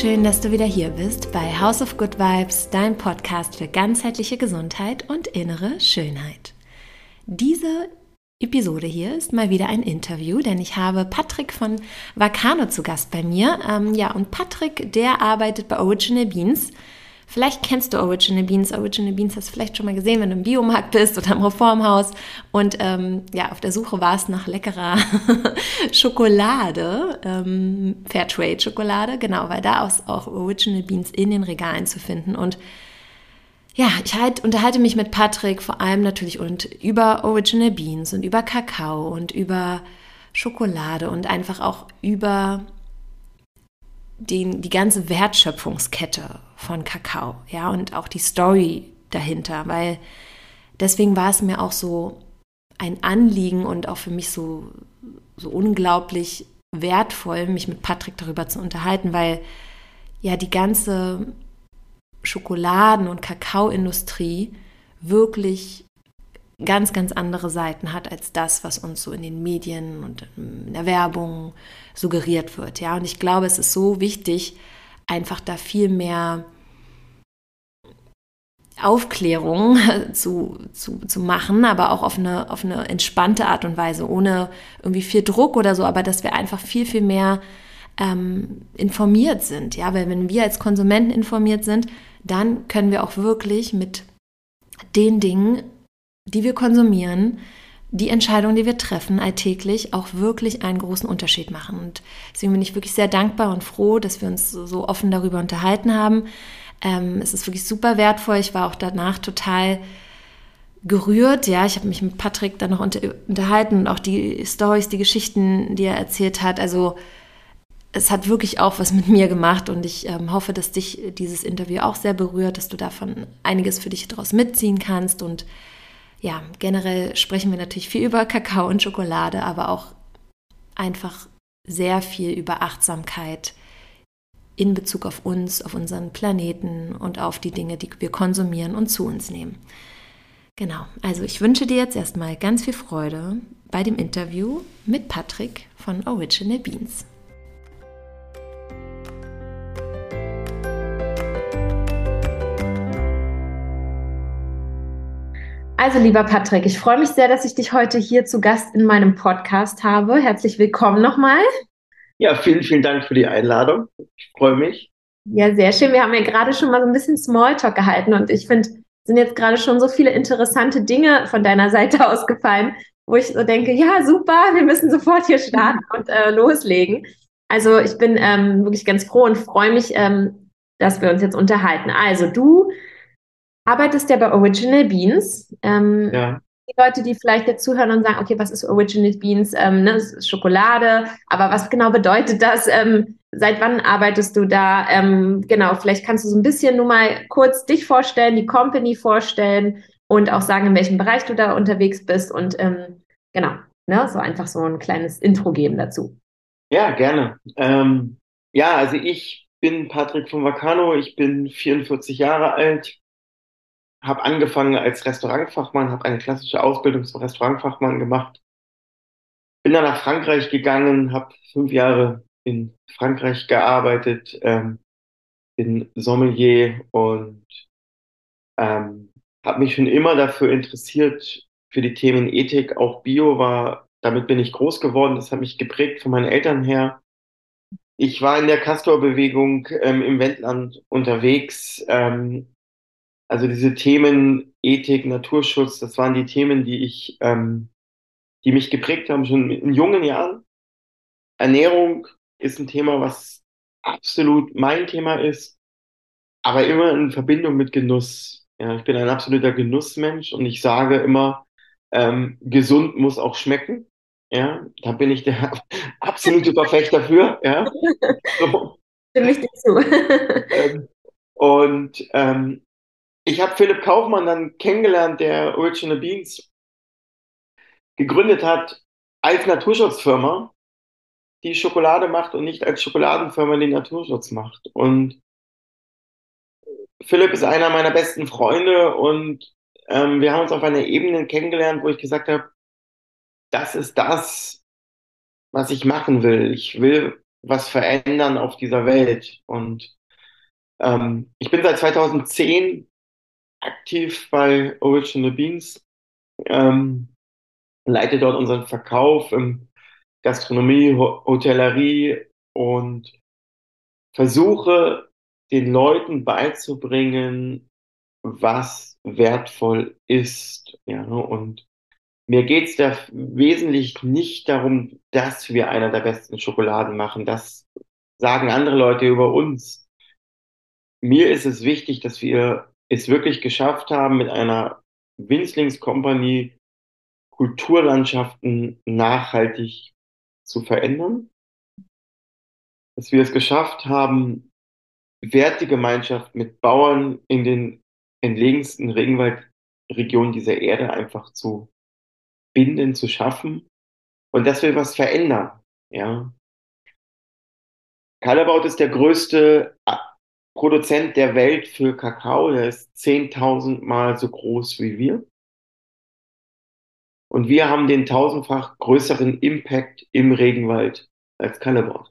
Schön, dass du wieder hier bist bei House of Good Vibes, dein Podcast für ganzheitliche Gesundheit und innere Schönheit. Diese Episode hier ist mal wieder ein Interview, denn ich habe Patrick von Vacano zu Gast bei mir. Ähm, ja, und Patrick, der arbeitet bei Original Beans. Vielleicht kennst du Original Beans. Original Beans hast du vielleicht schon mal gesehen, wenn du im Biomarkt bist oder im Reformhaus. Und ähm, ja, auf der Suche warst nach leckerer Schokolade, ähm, Fairtrade-Schokolade, genau, weil da auch Original Beans in den Regalen zu finden. Und ja, ich halt, unterhalte mich mit Patrick vor allem natürlich und über Original Beans und über Kakao und über Schokolade und einfach auch über den, die ganze Wertschöpfungskette von Kakao, ja, und auch die Story dahinter, weil deswegen war es mir auch so ein Anliegen und auch für mich so, so unglaublich wertvoll, mich mit Patrick darüber zu unterhalten, weil ja die ganze Schokoladen- und Kakaoindustrie wirklich ganz, ganz andere Seiten hat als das, was uns so in den Medien und in der Werbung suggeriert wird. Ja, und ich glaube, es ist so wichtig, einfach da viel mehr Aufklärung zu, zu, zu machen, aber auch auf eine, auf eine entspannte Art und Weise, ohne irgendwie viel Druck oder so, aber dass wir einfach viel, viel mehr ähm, informiert sind. Ja, weil wenn wir als Konsumenten informiert sind, dann können wir auch wirklich mit den Dingen die wir konsumieren, die Entscheidungen, die wir treffen, alltäglich auch wirklich einen großen Unterschied machen. Und deswegen bin ich wirklich sehr dankbar und froh, dass wir uns so offen darüber unterhalten haben. Ähm, es ist wirklich super wertvoll. Ich war auch danach total gerührt. Ja, ich habe mich mit Patrick dann noch unter, unterhalten und auch die Stories, die Geschichten, die er erzählt hat. Also es hat wirklich auch was mit mir gemacht und ich ähm, hoffe, dass dich dieses Interview auch sehr berührt, dass du davon einiges für dich daraus mitziehen kannst und ja, generell sprechen wir natürlich viel über Kakao und Schokolade, aber auch einfach sehr viel über Achtsamkeit in Bezug auf uns, auf unseren Planeten und auf die Dinge, die wir konsumieren und zu uns nehmen. Genau, also ich wünsche dir jetzt erstmal ganz viel Freude bei dem Interview mit Patrick von Original Beans. Also, lieber Patrick, ich freue mich sehr, dass ich dich heute hier zu Gast in meinem Podcast habe. Herzlich willkommen nochmal. Ja, vielen, vielen Dank für die Einladung. Ich freue mich. Ja, sehr schön. Wir haben ja gerade schon mal so ein bisschen Smalltalk gehalten und ich finde, sind jetzt gerade schon so viele interessante Dinge von deiner Seite ausgefallen, wo ich so denke, ja, super, wir müssen sofort hier starten und äh, loslegen. Also ich bin ähm, wirklich ganz froh und freue mich, ähm, dass wir uns jetzt unterhalten. Also du arbeitest ja bei Original Beans. Ähm, ja. Die Leute, die vielleicht jetzt zuhören und sagen, okay, was ist Original Beans? Ähm, ne, Schokolade, aber was genau bedeutet das? Ähm, seit wann arbeitest du da? Ähm, genau, vielleicht kannst du so ein bisschen nur mal kurz dich vorstellen, die Company vorstellen und auch sagen, in welchem Bereich du da unterwegs bist und ähm, genau, ne, so einfach so ein kleines Intro geben dazu. Ja, gerne. Ähm, ja, also ich bin Patrick von Vacano, ich bin 44 Jahre alt, habe angefangen als Restaurantfachmann, habe eine klassische Ausbildung zum Restaurantfachmann gemacht. Bin dann nach Frankreich gegangen, habe fünf Jahre in Frankreich gearbeitet, ähm, bin Sommelier und ähm, habe mich schon immer dafür interessiert, für die Themen Ethik, auch Bio war, damit bin ich groß geworden, das hat mich geprägt von meinen Eltern her. Ich war in der Castor-Bewegung ähm, im Wendland unterwegs, ähm, also diese Themen Ethik, Naturschutz, das waren die Themen, die ich, ähm, die mich geprägt haben schon in jungen Jahren. Ernährung ist ein Thema, was absolut mein Thema ist, aber immer in Verbindung mit Genuss. Ja, ich bin ein absoluter Genussmensch und ich sage immer, ähm, gesund muss auch schmecken. Ja, da bin ich der absolute Verfechter dafür. Ja. So. Stimme ich dir zu. Ähm, und ähm, ich habe Philipp Kaufmann dann kennengelernt, der Original Beans gegründet hat als Naturschutzfirma, die Schokolade macht und nicht als Schokoladenfirma die Naturschutz macht. Und Philipp ist einer meiner besten Freunde und ähm, wir haben uns auf einer Ebene kennengelernt, wo ich gesagt habe, das ist das, was ich machen will. Ich will was verändern auf dieser Welt. Und ähm, ich bin seit 2010 aktiv bei Original Beans, ähm, leite dort unseren Verkauf im Gastronomie, Hotellerie und versuche den Leuten beizubringen, was wertvoll ist. Ja, und mir geht es da wesentlich nicht darum, dass wir einer der besten Schokoladen machen. Das sagen andere Leute über uns. Mir ist es wichtig, dass wir es wirklich geschafft haben, mit einer Winzlingskompanie Kulturlandschaften nachhaltig zu verändern. Dass wir es geschafft haben, Wertegemeinschaft mit Bauern in den entlegensten Regenwaldregionen dieser Erde einfach zu binden, zu schaffen und dass wir was verändern. Ja. Kalabaut ist der größte Produzent der Welt für Kakao. Der ist 10.000 Mal so groß wie wir. Und wir haben den tausendfach größeren Impact im Regenwald als Kalabaut.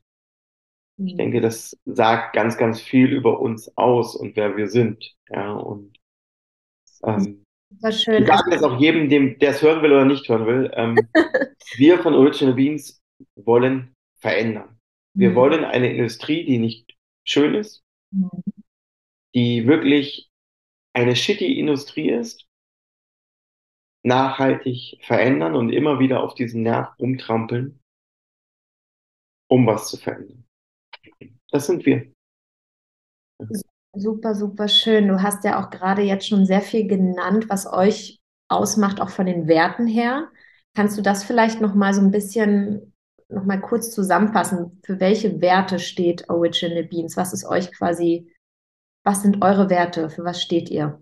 Ich mhm. denke, das sagt ganz, ganz viel über uns aus und wer wir sind. Ja, und ähm, schön. Ich sage das auch jedem, dem, der es hören will oder nicht hören will. Ähm, wir von Original Beans wollen verändern. Wir mhm. wollen eine Industrie, die nicht schön ist, die wirklich eine shitty Industrie ist, nachhaltig verändern und immer wieder auf diesen Nerv rumtrampeln, um was zu verändern. Das sind wir. Super, super schön. Du hast ja auch gerade jetzt schon sehr viel genannt, was euch ausmacht, auch von den Werten her. Kannst du das vielleicht noch mal so ein bisschen noch mal kurz zusammenfassen? Für welche Werte steht Original Beans? Was ist euch quasi, was sind eure Werte? Für was steht ihr?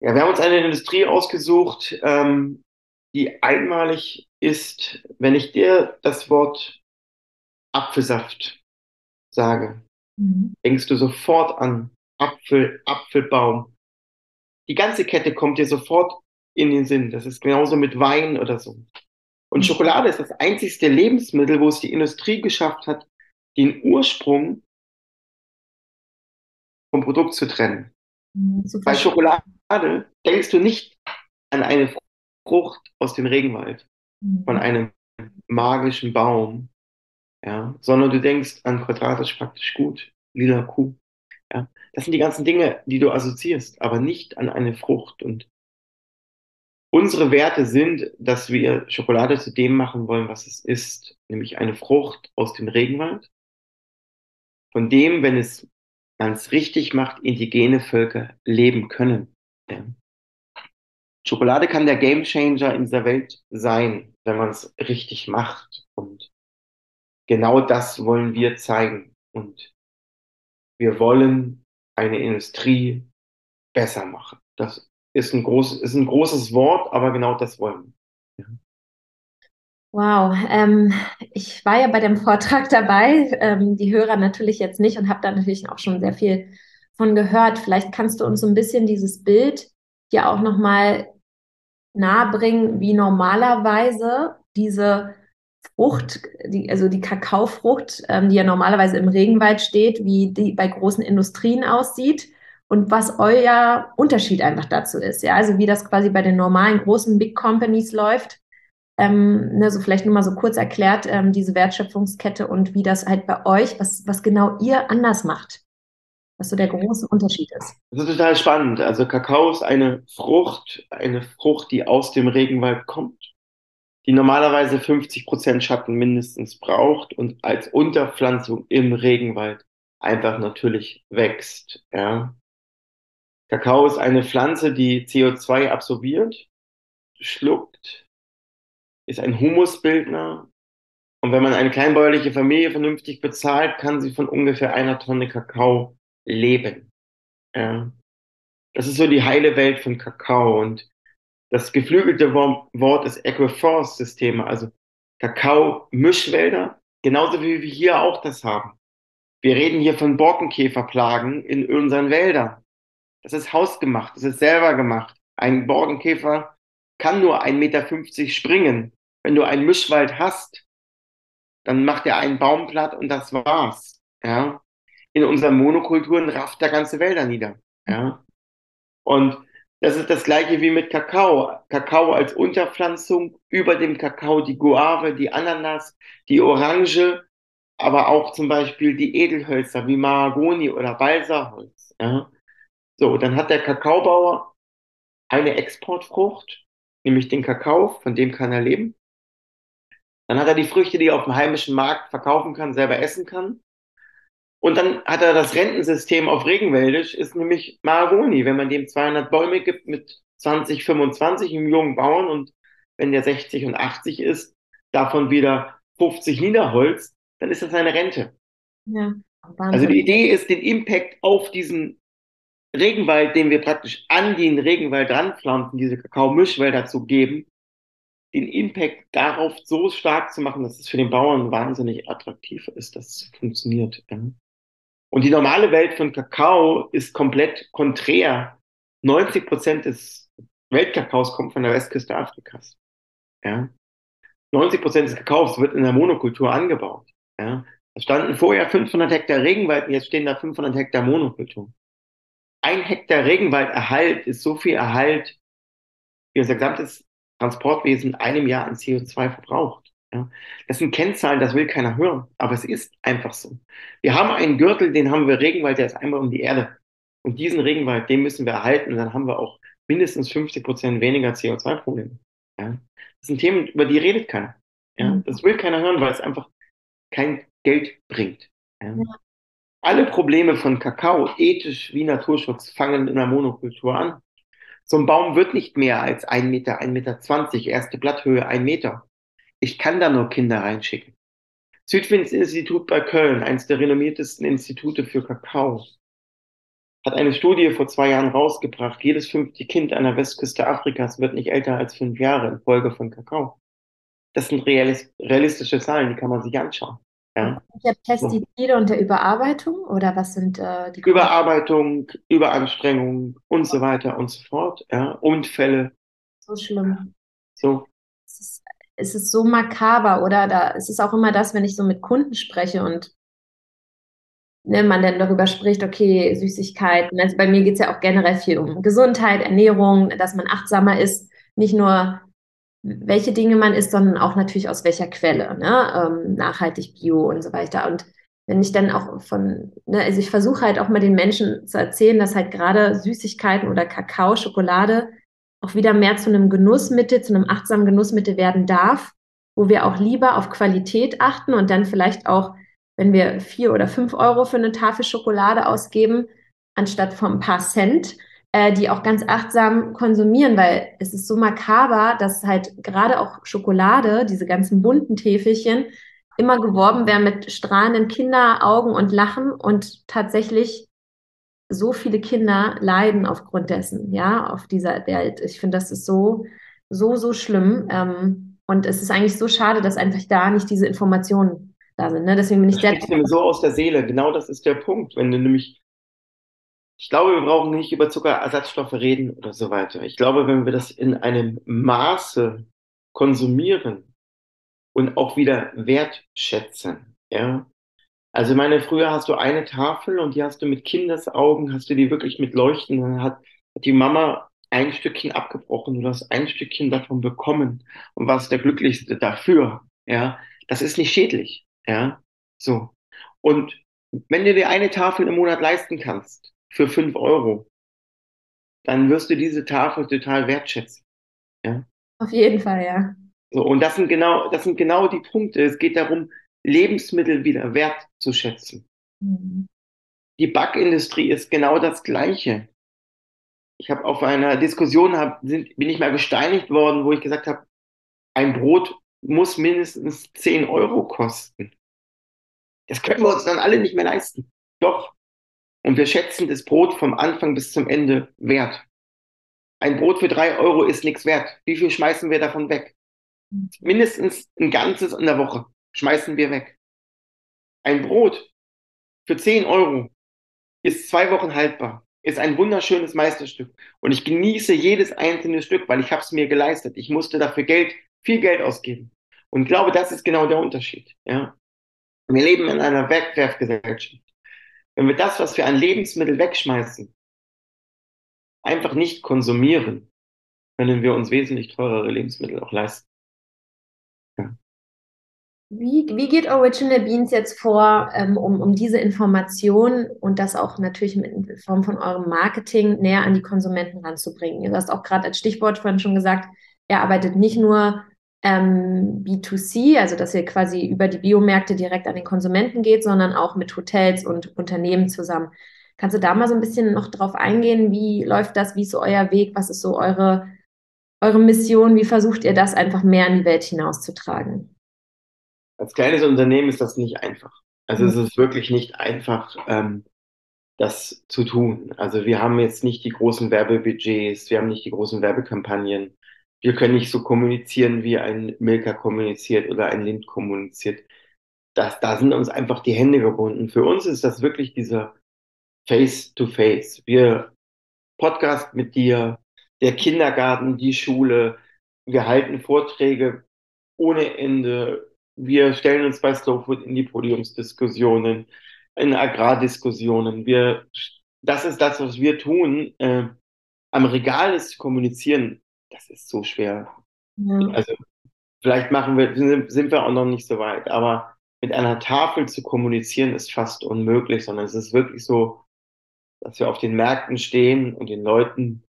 Ja, wir haben uns eine Industrie ausgesucht, ähm, die einmalig ist, wenn ich dir das Wort Apfelsaft sage, mhm. denkst du sofort an Apfel, Apfelbaum. Die ganze Kette kommt dir sofort in den Sinn. Das ist genauso mit Wein oder so. Und. Schokolade ist das einzigste Lebensmittel, wo es die Industrie geschafft hat, den Ursprung vom Produkt zu trennen. Mhm, Bei Schokolade denkst du nicht an eine Frucht aus dem Regenwald, mhm. von einem magischen Baum, ja, sondern du denkst an quadratisch praktisch gut, lila Kuh. Ja, das sind die ganzen Dinge, die du assoziierst, aber nicht an eine Frucht. Und unsere Werte sind, dass wir Schokolade zu dem machen wollen, was es ist, nämlich eine Frucht aus dem Regenwald, von dem, wenn es man es richtig macht, indigene Völker leben können. Ja. Schokolade kann der Gamechanger in dieser Welt sein, wenn man es richtig macht. Und genau das wollen wir zeigen. Und wir wollen eine Industrie besser machen. Das ist ein, groß, ist ein großes Wort, aber genau das wollen wir. Ja. Wow, ähm, ich war ja bei dem Vortrag dabei, ähm, die Hörer natürlich jetzt nicht und habe da natürlich auch schon sehr viel von gehört. Vielleicht kannst du uns so ein bisschen dieses Bild hier auch nochmal nahebringen, wie normalerweise diese Frucht, die, also die Kakaofrucht, ähm, die ja normalerweise im Regenwald steht, wie die bei großen Industrien aussieht und was euer Unterschied einfach dazu ist. Ja, also wie das quasi bei den normalen großen Big Companies läuft. Ähm, ne, so vielleicht nur mal so kurz erklärt, ähm, diese Wertschöpfungskette und wie das halt bei euch, was, was genau ihr anders macht. Was so der große Unterschied ist. Das ist total spannend. Also Kakao ist eine Frucht, eine Frucht, die aus dem Regenwald kommt die normalerweise 50 Prozent Schatten mindestens braucht und als Unterpflanzung im Regenwald einfach natürlich wächst. Ja. Kakao ist eine Pflanze, die CO2 absorbiert, schluckt, ist ein Humusbildner. Und wenn man eine kleinbäuerliche Familie vernünftig bezahlt, kann sie von ungefähr einer Tonne Kakao leben. Ja. Das ist so die heile Welt von Kakao. Und das geflügelte Wort ist Agroforce-Systeme, also Kakao-Mischwälder, genauso wie wir hier auch das haben. Wir reden hier von Borkenkäferplagen in unseren Wäldern. Das ist hausgemacht, das ist selber gemacht. Ein Borkenkäfer kann nur 1,50 Meter springen. Wenn du einen Mischwald hast, Dann macht er einen Baum platt und das war's. Ja. In unseren Monokulturen rafft der ganze Wälder nieder. Ja. Und das ist das gleiche wie mit Kakao. Kakao als Unterpflanzung, über dem Kakao die Guave, die Ananas, die Orange, aber auch zum Beispiel die Edelhölzer wie Mahagoni oder Balsaholz. Ja. So, dann hat der Kakaobauer eine Exportfrucht, nämlich den Kakao, von dem kann er leben. Dann hat er die Früchte, die er auf dem heimischen Markt verkaufen kann, selber essen kann. Und dann hat er das Rentensystem auf Regenwäldisch, ist nämlich Mahagoni. Wenn man dem 200 Bäume gibt mit 20, 25 im jungen Bauern und wenn der 60 und 80 ist, davon wieder 50 Niederholz, dann ist das seine Rente. Ja, also die Idee ist, den Impact auf diesen Regenwald, den wir praktisch an den Regenwald ranpflanzen, diese Kakao-Mischwälder zu geben, den Impact darauf so stark zu machen, dass es für den Bauern wahnsinnig attraktiv ist, dass es funktioniert. Und die normale Welt von Kakao ist komplett konträr. 90 Prozent des Weltkakaos kommt von der Westküste Afrikas. Ja. 90 Prozent des Kakaos wird in der Monokultur angebaut. Ja. Es standen vorher 500 Hektar Regenwald jetzt stehen da 500 Hektar Monokultur. Ein Hektar Regenwalderhalt ist so viel Erhalt, wie unser gesamtes Transportwesen einem Jahr an CO2 verbraucht. Ja. Das sind Kennzahlen, das will keiner hören, aber es ist einfach so. Wir haben einen Gürtel, den haben wir Regenwald, der ist einmal um die Erde. Und diesen Regenwald, den müssen wir erhalten und dann haben wir auch mindestens 50 Prozent weniger CO2-Probleme. Ja. Das sind Themen, über die redet keiner. Ja. Mhm. Das will keiner hören, weil es einfach kein Geld bringt. Ja. Alle Probleme von Kakao, ethisch wie Naturschutz, fangen in der Monokultur an. So ein Baum wird nicht mehr als ein Meter, ein Meter zwanzig, erste Blatthöhe ein Meter. Ich kann da nur Kinder reinschicken. Südwind-Institut bei Köln, eines der renommiertesten Institute für Kakao, hat eine Studie vor zwei Jahren rausgebracht. Jedes fünfte Kind an der Westküste Afrikas wird nicht älter als fünf Jahre in Folge von Kakao. Das sind realistische Zahlen, die kann man sich anschauen. Ja. Der Pestizide und der Überarbeitung oder was sind äh, die Überarbeitung, Überanstrengung und so weiter und so fort. Ja. Unfälle. So schlimm. So. Es ist, es ist so makaber, oder? Da es ist auch immer das, wenn ich so mit Kunden spreche und ne, man dann darüber spricht, okay, Süßigkeiten. Also bei mir geht es ja auch generell viel um Gesundheit, Ernährung, dass man achtsamer ist, nicht nur welche Dinge man isst, sondern auch natürlich aus welcher Quelle, ne? Ähm, nachhaltig, bio und so weiter. Und wenn ich dann auch von, ne, also ich versuche halt auch mal den Menschen zu erzählen, dass halt gerade Süßigkeiten oder Kakao, Schokolade auch wieder mehr zu einem Genussmittel, zu einem achtsamen Genussmittel werden darf, wo wir auch lieber auf Qualität achten und dann vielleicht auch, wenn wir vier oder fünf Euro für eine Tafel Schokolade ausgeben, anstatt von ein paar Cent, äh, die auch ganz achtsam konsumieren, weil es ist so makaber, dass halt gerade auch Schokolade, diese ganzen bunten Täfelchen, immer geworben werden mit strahlenden Kinderaugen und Lachen und tatsächlich so viele Kinder leiden aufgrund dessen, ja, auf dieser Welt. Ich finde, das ist so, so, so schlimm. Ähm, und es ist eigentlich so schade, dass einfach da nicht diese Informationen da sind. Ne? Deswegen bin ich das sehr. so aus der Seele. Genau das ist der Punkt. Wenn du nämlich ich glaube, wir brauchen nicht über Zuckerersatzstoffe reden oder so weiter. Ich glaube, wenn wir das in einem Maße konsumieren und auch wieder wertschätzen, ja. Also meine, früher hast du eine Tafel und die hast du mit Kindesaugen, hast du die wirklich mit Leuchten, dann hat, hat die Mama ein Stückchen abgebrochen, du hast ein Stückchen davon bekommen und warst der Glücklichste dafür, ja. Das ist nicht schädlich, ja. So. Und wenn du dir eine Tafel im Monat leisten kannst, für fünf Euro, dann wirst du diese Tafel total wertschätzen. Ja? Auf jeden Fall, ja. So, und das sind genau, das sind genau die Punkte. Es geht darum, Lebensmittel wieder wertzuschätzen. Mhm. Die Backindustrie ist genau das Gleiche. Ich habe auf einer Diskussion hab, sind, bin ich mal gesteinigt worden, wo ich gesagt habe, ein Brot muss mindestens 10 Euro kosten. Das können wir uns dann alle nicht mehr leisten. Doch, und wir schätzen das Brot vom Anfang bis zum Ende wert. Ein Brot für drei Euro ist nichts wert. Wie viel schmeißen wir davon weg? Mindestens ein ganzes in der Woche schmeißen wir weg. Ein Brot für zehn Euro ist zwei Wochen haltbar, ist ein wunderschönes Meisterstück. Und ich genieße jedes einzelne Stück, weil ich habe es mir geleistet. Ich musste dafür Geld, viel Geld ausgeben. Und ich glaube, das ist genau der Unterschied. Ja? Wir leben in einer Wegwerfgesellschaft. Wenn wir das, was wir an Lebensmittel wegschmeißen, einfach nicht konsumieren, können wir uns wesentlich teurere Lebensmittel auch leisten. Wie, wie geht Original Beans jetzt vor, ähm, um, um diese Information und das auch natürlich in Form von eurem Marketing näher an die Konsumenten ranzubringen? Du hast auch gerade als Stichwort vorhin schon gesagt, ihr arbeitet nicht nur ähm, B2C, also dass ihr quasi über die Biomärkte direkt an den Konsumenten geht, sondern auch mit Hotels und Unternehmen zusammen. Kannst du da mal so ein bisschen noch drauf eingehen? Wie läuft das? Wie ist so euer Weg? Was ist so eure, eure Mission? Wie versucht ihr das einfach mehr in die Welt hinauszutragen? Als kleines Unternehmen ist das nicht einfach. Also mhm. es ist wirklich nicht einfach, ähm, das zu tun. Also wir haben jetzt nicht die großen Werbebudgets, wir haben nicht die großen Werbekampagnen wir können nicht so kommunizieren, wie ein Milka kommuniziert oder ein Lind kommuniziert. Das, da sind uns einfach die Hände gebunden. Für uns ist das wirklich dieser Face-to-Face. -face. Wir Podcast mit dir, der Kindergarten, die Schule. Wir halten Vorträge ohne Ende. Wir stellen uns bei Slowfood in die Podiumsdiskussionen, in Agrardiskussionen. Wir, das ist das, was wir tun. Äh, am Regal ist zu kommunizieren das ist so schwer. Ja. Also vielleicht machen wir, sind, sind wir auch noch nicht so weit, aber mit einer Tafel zu kommunizieren ist fast unmöglich, sondern es ist wirklich so, dass wir auf den Märkten stehen und den Leuten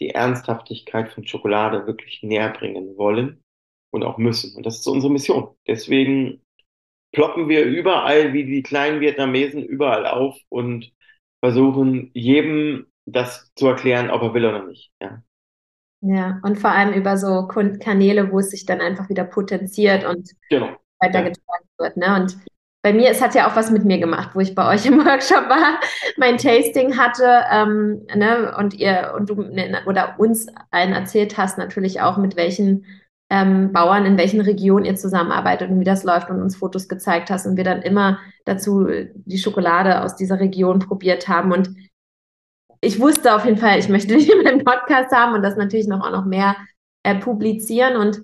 die Ernsthaftigkeit von Schokolade wirklich näher bringen wollen und auch müssen. Und das ist unsere Mission. Deswegen ploppen wir überall wie die kleinen Vietnamesen überall auf und versuchen jedem das zu erklären, ob er will oder nicht. Ja. Ja, und vor allem über so Kanäle, wo es sich dann einfach wieder potenziert und genau. weitergetragen ja. wird. Ne? Und bei mir, es hat ja auch was mit mir gemacht, wo ich bei euch im Workshop war, mein Tasting hatte ähm, ne? und ihr und du ne, oder uns allen erzählt hast, natürlich auch mit welchen ähm, Bauern in welchen Regionen ihr zusammenarbeitet und wie das läuft und uns Fotos gezeigt hast und wir dann immer dazu die Schokolade aus dieser Region probiert haben. Und ich wusste auf jeden Fall, ich möchte dich in meinem Podcast haben und das natürlich noch auch noch mehr äh, publizieren. Und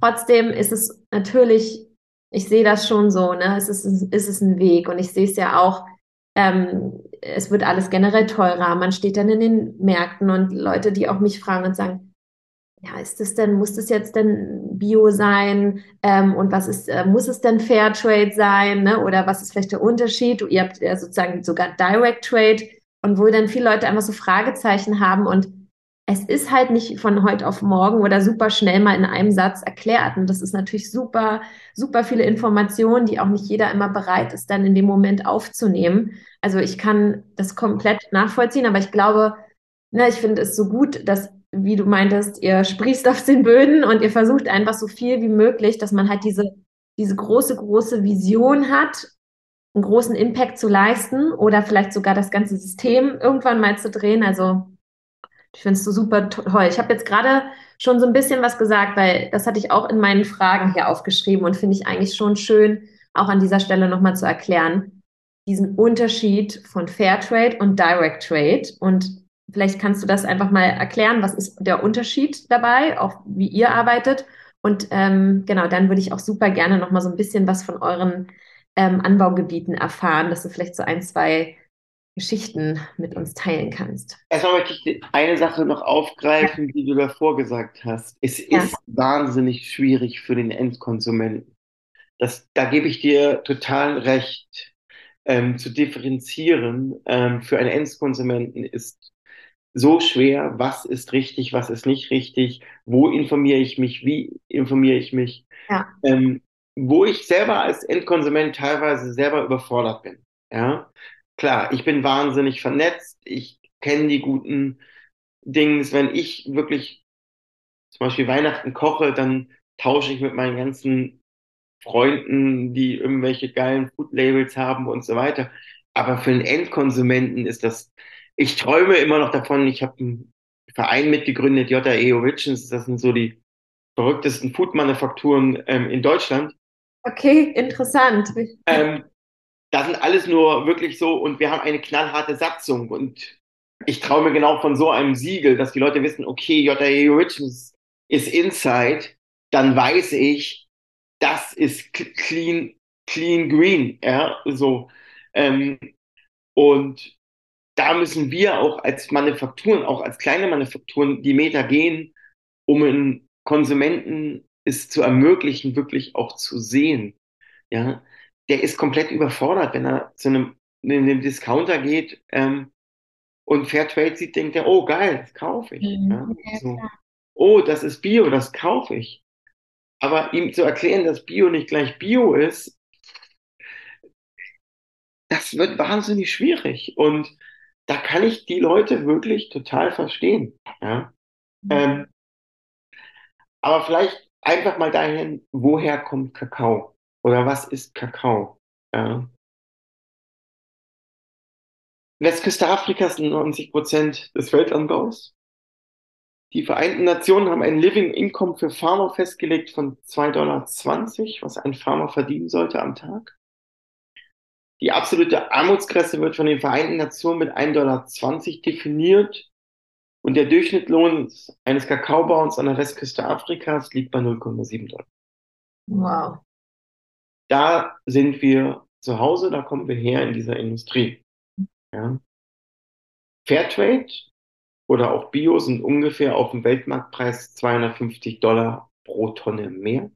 trotzdem ist es natürlich, ich sehe das schon so, ne? Es ist, ist es ein Weg und ich sehe es ja auch, ähm, es wird alles generell teurer. Man steht dann in den Märkten und Leute, die auch mich fragen und sagen, ja, ist das denn, muss das jetzt denn Bio sein? Ähm, und was ist, äh, muss es denn Fairtrade sein? Ne? Oder was ist vielleicht der Unterschied? Ihr habt ja sozusagen sogar Direct Trade und wo dann viele Leute einfach so Fragezeichen haben und es ist halt nicht von heute auf morgen oder super schnell mal in einem Satz erklärt. Und das ist natürlich super, super viele Informationen, die auch nicht jeder immer bereit ist, dann in dem Moment aufzunehmen. Also ich kann das komplett nachvollziehen, aber ich glaube, ne, ich finde es so gut, dass, wie du meintest, ihr sprießt auf den Böden und ihr versucht einfach so viel wie möglich, dass man halt diese, diese große, große Vision hat einen großen Impact zu leisten oder vielleicht sogar das ganze System irgendwann mal zu drehen. Also ich finde es so super toll. Ich habe jetzt gerade schon so ein bisschen was gesagt, weil das hatte ich auch in meinen Fragen hier aufgeschrieben und finde ich eigentlich schon schön, auch an dieser Stelle nochmal zu erklären, diesen Unterschied von Fairtrade und Direct Trade. Und vielleicht kannst du das einfach mal erklären, was ist der Unterschied dabei, auch wie ihr arbeitet. Und ähm, genau, dann würde ich auch super gerne nochmal so ein bisschen was von euren ähm, Anbaugebieten erfahren, dass du vielleicht so ein, zwei Geschichten mit uns teilen kannst. Erstmal möchte ich eine Sache noch aufgreifen, ja. die du davor gesagt hast. Es ja. ist wahnsinnig schwierig für den Endkonsumenten. Das, da gebe ich dir total recht. Ähm, zu differenzieren ähm, für einen Endkonsumenten ist so schwer, was ist richtig, was ist nicht richtig, wo informiere ich mich, wie informiere ich mich. Ja. Ähm, wo ich selber als Endkonsument teilweise selber überfordert bin. Ja, klar, ich bin wahnsinnig vernetzt, ich kenne die guten Dings. Wenn ich wirklich zum Beispiel Weihnachten koche, dann tausche ich mit meinen ganzen Freunden, die irgendwelche geilen Food-Labels haben und so weiter. Aber für einen Endkonsumenten ist das, ich träume immer noch davon, ich habe einen Verein mitgegründet, JAE Origins, das sind so die verrücktesten Food-Manufakturen ähm, in Deutschland. Okay, interessant. Ähm, das sind alles nur wirklich so und wir haben eine knallharte Satzung und ich traue mir genau von so einem Siegel, dass die Leute wissen, okay, JAE Originals ist Inside, dann weiß ich, das ist clean, clean green, ja, so. Ähm, und da müssen wir auch als Manufakturen, auch als kleine Manufakturen, die Meter gehen, um den Konsumenten es zu ermöglichen, wirklich auch zu sehen. Ja, der ist komplett überfordert, wenn er zu einem, in einem Discounter geht ähm, und Fairtrade sieht, denkt er, oh geil, das kaufe ich. Mhm. Ja, so. Oh, das ist Bio, das kaufe ich. Aber ihm zu erklären, dass Bio nicht gleich Bio ist, das wird wahnsinnig schwierig. Und da kann ich die Leute wirklich total verstehen. Ja? Mhm. Ähm, aber vielleicht einfach mal dahin, woher kommt Kakao? Oder was ist Kakao? Ja? Westküste Afrikas sind 90 Prozent des Weltanbaus. Die Vereinten Nationen haben ein Living Income für Farmer festgelegt von 2,20 Dollar, was ein Farmer verdienen sollte am Tag. Die absolute Armutsgrenze wird von den Vereinten Nationen mit 1,20 Dollar definiert und der Durchschnittslohn eines Kakaobauers an der Westküste Afrikas liegt bei 0,7 Dollar. Wow. Da sind wir zu Hause, da kommen wir her in dieser Industrie. Ja. Fairtrade oder auch Bio sind ungefähr auf dem Weltmarktpreis 250 Dollar pro Tonne mehr.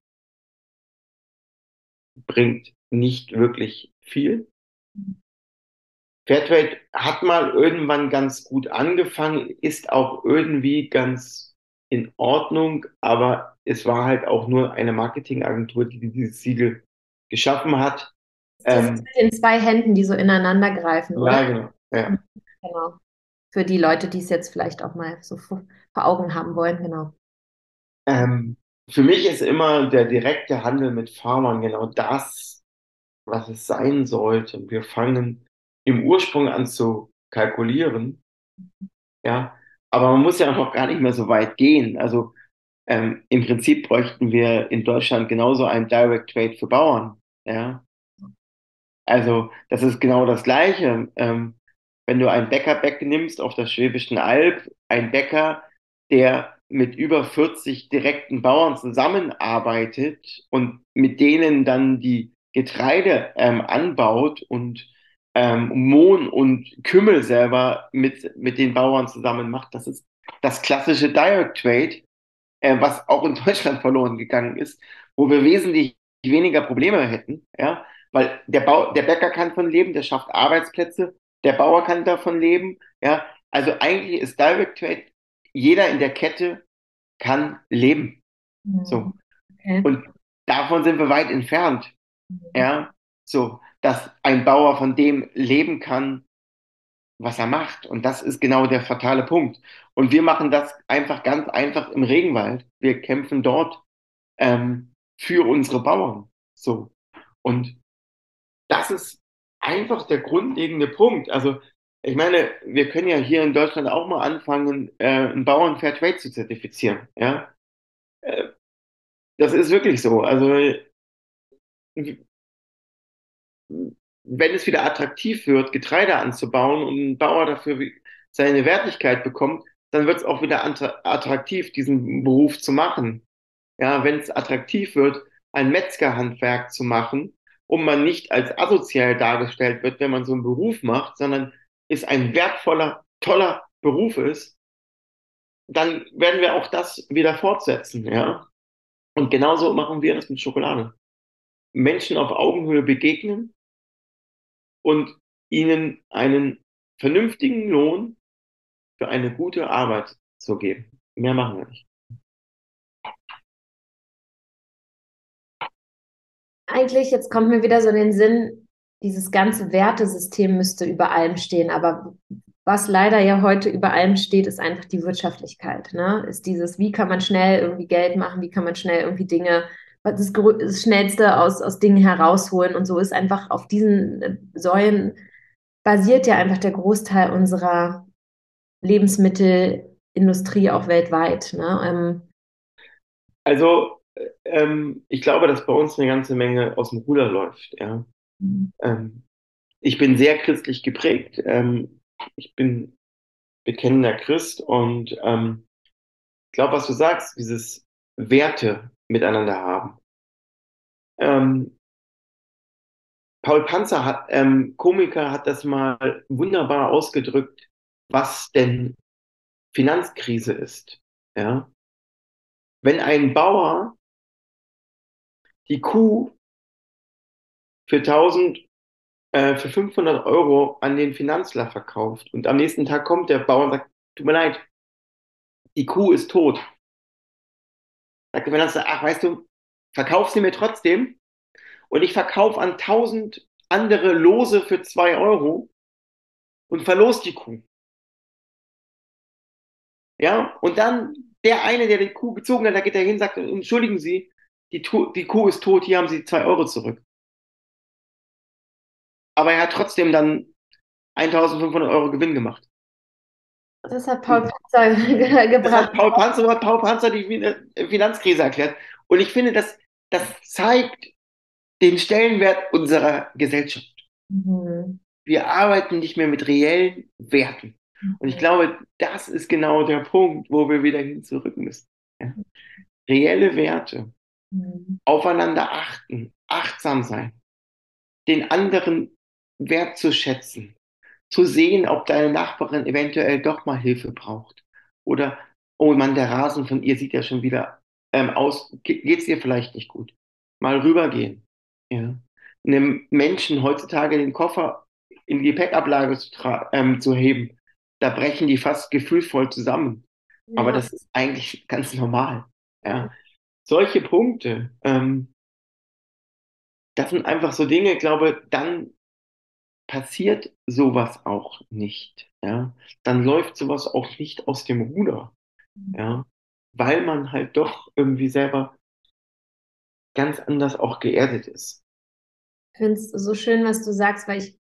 Bringt nicht wirklich viel. Fairtrade hat mal irgendwann ganz gut angefangen, ist auch irgendwie ganz in Ordnung, aber es war halt auch nur eine Marketingagentur, die dieses Siegel geschaffen hat. Das ähm, mit den zwei Händen, die so ineinander greifen, oder? Ja, genau. Ja. genau. Für die Leute, die es jetzt vielleicht auch mal so vor Augen haben wollen, genau. Ähm, für mich ist immer der direkte Handel mit Farmern genau das, was es sein sollte. Wir fangen im Ursprung an zu kalkulieren. Ja, aber man muss ja noch gar nicht mehr so weit gehen. Also ähm, im Prinzip bräuchten wir in Deutschland genauso ein Direct Trade für Bauern. Ja, also das ist genau das Gleiche. Ähm, wenn du einen Bäcker nimmst auf der Schwäbischen Alb, ein Bäcker, der mit über 40 direkten Bauern zusammenarbeitet und mit denen dann die Getreide ähm, anbaut und ähm, Mohn und Kümmel selber mit, mit den Bauern zusammen macht, das ist das klassische Direct Trade, äh, was auch in Deutschland verloren gegangen ist, wo wir wesentlich weniger Probleme hätten, ja, weil der, Bau, der Bäcker kann von leben, der schafft Arbeitsplätze, der Bauer kann davon leben. Ja, also eigentlich ist Direct Trade, jeder in der Kette kann leben. Mhm. So. Okay. Und davon sind wir weit entfernt. Ja, so, dass ein Bauer von dem leben kann, was er macht. Und das ist genau der fatale Punkt. Und wir machen das einfach ganz einfach im Regenwald. Wir kämpfen dort ähm, für unsere Bauern. So. Und das ist einfach der grundlegende Punkt. Also ich meine, wir können ja hier in Deutschland auch mal anfangen, äh, einen Bauern Fairtrade zu zertifizieren. Ja, äh, das ist wirklich so. Also wenn es wieder attraktiv wird, Getreide anzubauen und ein Bauer dafür seine Wertigkeit bekommt, dann wird es auch wieder attraktiv, diesen Beruf zu machen. Ja, wenn es attraktiv wird, ein Metzgerhandwerk zu machen, und man nicht als asozial dargestellt wird, wenn man so einen Beruf macht, sondern es ein wertvoller, toller Beruf ist, dann werden wir auch das wieder fortsetzen, ja. Und genauso machen wir das mit Schokolade. Menschen auf Augenhöhe begegnen und ihnen einen vernünftigen Lohn für eine gute Arbeit zu geben. Mehr machen wir nicht. eigentlich, jetzt kommt mir wieder so in den Sinn, dieses ganze Wertesystem müsste über allem stehen. Aber was leider ja heute über allem steht, ist einfach die Wirtschaftlichkeit. Ne? Ist dieses, wie kann man schnell irgendwie Geld machen, wie kann man schnell irgendwie Dinge, das, das Schnellste aus, aus Dingen herausholen. Und so ist einfach auf diesen äh, Säulen basiert ja einfach der Großteil unserer Lebensmittelindustrie auch weltweit. Ne? Ähm, also ähm, ich glaube, dass bei uns eine ganze Menge aus dem Ruder läuft. Ja. Mhm. Ähm, ich bin sehr christlich geprägt. Ähm, ich bin bekennender Christ und ähm, ich glaube, was du sagst, dieses Werte miteinander haben. Ähm, Paul Panzer hat, ähm, Komiker, hat das mal wunderbar ausgedrückt, was denn Finanzkrise ist. Ja? Wenn ein Bauer die Kuh für 1000, äh, für 500 Euro an den Finanzler verkauft und am nächsten Tag kommt der Bauer und sagt, tut mir leid, die Kuh ist tot. Sagt der Finanzler, ach, weißt du, verkauf sie mir trotzdem und ich verkaufe an 1000 andere Lose für 2 Euro und verlos die Kuh. Ja, und dann der eine, der die Kuh gezogen hat, da geht er hin, sagt, entschuldigen Sie, die, die Kuh ist tot, hier haben Sie zwei Euro zurück. Aber er hat trotzdem dann 1500 Euro Gewinn gemacht. Das hat Paul Panzer gebracht. Paul Panzer, hat Paul Panzer die Finanzkrise erklärt. Und ich finde, das, das zeigt den Stellenwert unserer Gesellschaft. Mhm. Wir arbeiten nicht mehr mit reellen Werten. Und ich mhm. glaube, das ist genau der Punkt, wo wir wieder hin zurück müssen. Ja? Reelle Werte, mhm. aufeinander achten, achtsam sein, den anderen wertzuschätzen, zu sehen, ob deine Nachbarin eventuell doch mal Hilfe braucht. Oder, oh Mann, der Rasen von ihr sieht ja schon wieder ähm, aus, Ge geht's ihr vielleicht nicht gut? Mal rübergehen. Ja. Einem Menschen heutzutage den Koffer in die Gepäckablage zu, ähm, zu heben, da brechen die fast gefühlvoll zusammen. Ja. Aber das ist eigentlich ganz normal. Ja. Solche Punkte, ähm, das sind einfach so Dinge, ich glaube, dann passiert sowas auch nicht. Ja. Dann läuft sowas auch nicht aus dem Ruder. Ja. Weil man halt doch irgendwie selber ganz anders auch geerdet ist. Ich finde es so schön, was du sagst, weil ich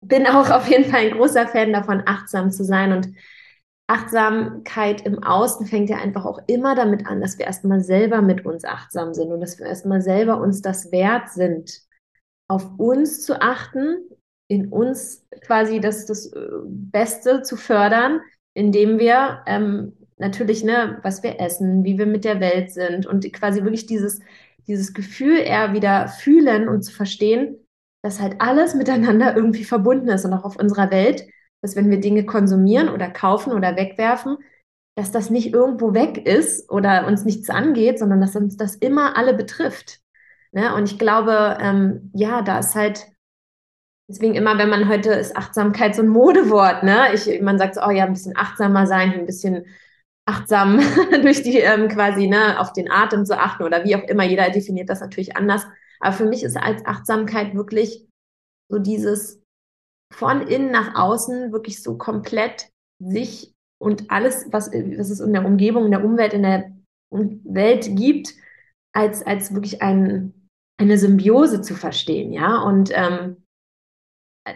bin auch auf jeden Fall ein großer Fan davon, achtsam zu sein. Und Achtsamkeit im Außen fängt ja einfach auch immer damit an, dass wir erstmal selber mit uns achtsam sind und dass wir erstmal selber uns das wert sind, auf uns zu achten, in uns quasi das, das äh, Beste zu fördern, indem wir ähm, natürlich, ne, was wir essen, wie wir mit der Welt sind und quasi wirklich dieses, dieses Gefühl eher wieder fühlen und zu verstehen, dass halt alles miteinander irgendwie verbunden ist und auch auf unserer Welt, dass wenn wir Dinge konsumieren oder kaufen oder wegwerfen, dass das nicht irgendwo weg ist oder uns nichts angeht, sondern dass uns das immer alle betrifft. Ne? Und ich glaube, ähm, ja, da ist halt, deswegen immer, wenn man heute ist Achtsamkeit so ein Modewort, ne? Ich, man sagt so, oh ja, ein bisschen achtsamer sein, ein bisschen achtsam durch die ähm, quasi, ne, auf den Atem zu achten oder wie auch immer, jeder definiert das natürlich anders. Aber für mich ist als Achtsamkeit wirklich so dieses von innen nach außen wirklich so komplett sich und alles, was, was es in der Umgebung, in der Umwelt, in der Welt gibt, als, als wirklich ein, eine Symbiose zu verstehen, ja. Und ähm,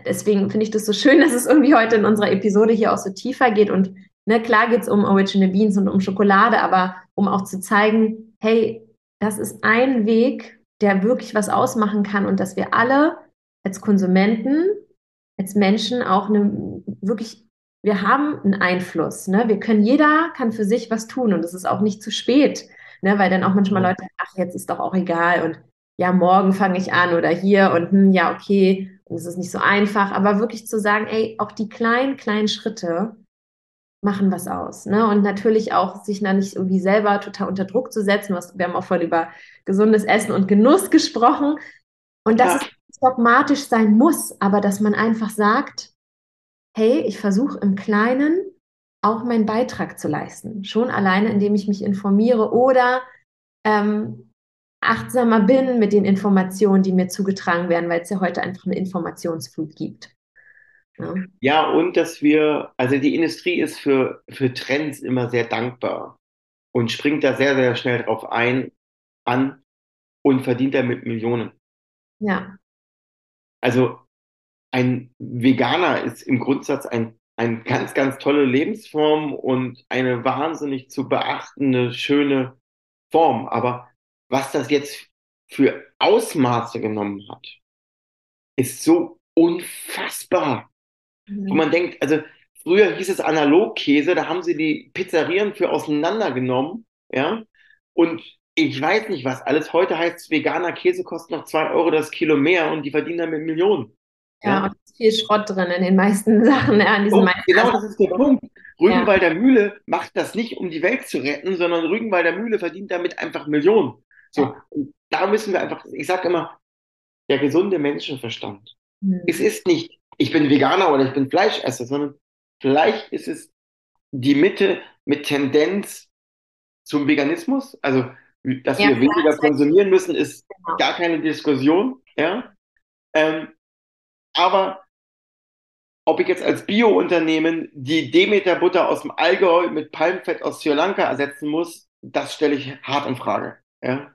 deswegen finde ich das so schön, dass es irgendwie heute in unserer Episode hier auch so tiefer geht. Und ne, klar geht es um Original Beans und um Schokolade, aber um auch zu zeigen, hey, das ist ein Weg, der wirklich was ausmachen kann und dass wir alle als Konsumenten, als Menschen auch eine, wirklich, wir haben einen Einfluss. Ne? Wir können, jeder kann für sich was tun und es ist auch nicht zu spät, ne? weil dann auch manchmal Leute, ach, jetzt ist doch auch egal und ja, morgen fange ich an oder hier und hm, ja, okay, und es ist nicht so einfach, aber wirklich zu sagen, ey, auch die kleinen, kleinen Schritte, machen was aus. Ne? Und natürlich auch sich dann nicht irgendwie selber total unter Druck zu setzen. Was, wir haben auch vorhin über gesundes Essen und Genuss gesprochen. Und dass ja. es dogmatisch sein muss, aber dass man einfach sagt, hey, ich versuche im Kleinen auch meinen Beitrag zu leisten. Schon alleine, indem ich mich informiere oder ähm, achtsamer bin mit den Informationen, die mir zugetragen werden, weil es ja heute einfach eine Informationsflut gibt. Ja. ja, und dass wir, also die Industrie ist für, für Trends immer sehr dankbar und springt da sehr, sehr schnell drauf ein, an und verdient damit Millionen. Ja. Also ein Veganer ist im Grundsatz ein, eine ganz, ganz tolle Lebensform und eine wahnsinnig zu beachtende, schöne Form. Aber was das jetzt für Ausmaße genommen hat, ist so unfassbar. Mhm. Wo man denkt, also früher hieß es Analogkäse, da haben sie die Pizzerien für auseinandergenommen, ja, und ich weiß nicht was. Alles heute heißt veganer Käse kostet noch zwei Euro das Kilo mehr und die verdienen damit Millionen. Ja, ja. und es ist viel Schrott drin in den meisten Sachen. Ja, oh, genau, das ist der Punkt. Rügenwalder ja. Mühle macht das nicht, um die Welt zu retten, sondern Rügenwalder Mühle verdient damit einfach Millionen. So, da müssen wir einfach, ich sage immer, der gesunde Menschenverstand. Mhm. Es ist nicht, ich bin Veganer oder ich bin Fleischesser, sondern vielleicht ist es die Mitte mit Tendenz zum Veganismus. Also, dass ja, wir weniger konsumieren müssen, ist genau. gar keine Diskussion. Ja? Ähm, aber ob ich jetzt als Bio-Unternehmen die Demeter-Butter aus dem Allgäu mit Palmfett aus Sri Lanka ersetzen muss, das stelle ich hart in Frage. Ja?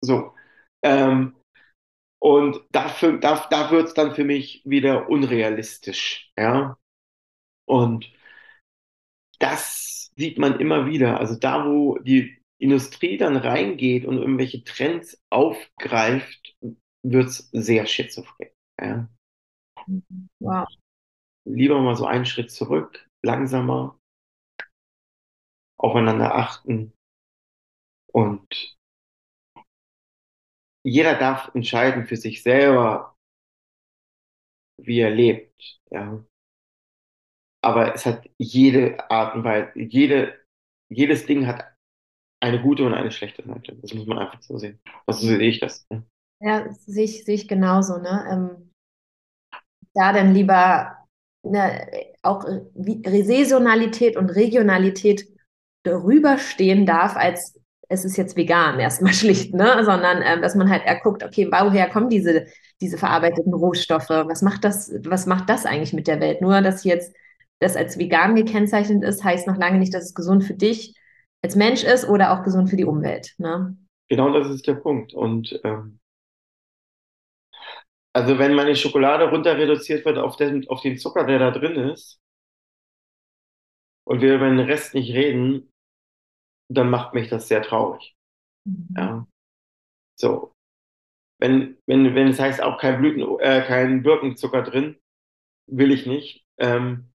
So. Ähm, und dafür, da, da wird es dann für mich wieder unrealistisch. Ja? Und das sieht man immer wieder. Also da, wo die Industrie dann reingeht und irgendwelche Trends aufgreift, wird es sehr schizophren. Ja? Wow lieber mal so einen Schritt zurück, langsamer, aufeinander achten und jeder darf entscheiden für sich selber, wie er lebt, ja. Aber es hat jede Art und Weise, jede, jedes Ding hat eine gute und eine schlechte Seite. Das muss man einfach so sehen. Also so sehe ich das. Ja, ja sehe ich, sehe ich genauso, ne? Ähm, da dann lieber eine, auch Saisonalität und Regionalität darüber stehen darf, als es ist jetzt vegan erstmal schlicht, ne? sondern ähm, dass man halt eher guckt, okay, woher kommen diese, diese verarbeiteten Rohstoffe? Was macht das, was macht das eigentlich mit der Welt? Nur, dass jetzt das als vegan gekennzeichnet ist, heißt noch lange nicht, dass es gesund für dich als Mensch ist oder auch gesund für die Umwelt. Ne? Genau das ist der Punkt. Und ähm, also wenn meine Schokolade runter reduziert wird auf den, auf den Zucker, der da drin ist, und wir über den Rest nicht reden, dann macht mich das sehr traurig. Mhm. Ja. So. Wenn, wenn, wenn es heißt auch kein Blüten, äh, kein Birkenzucker drin, will ich nicht. Ähm,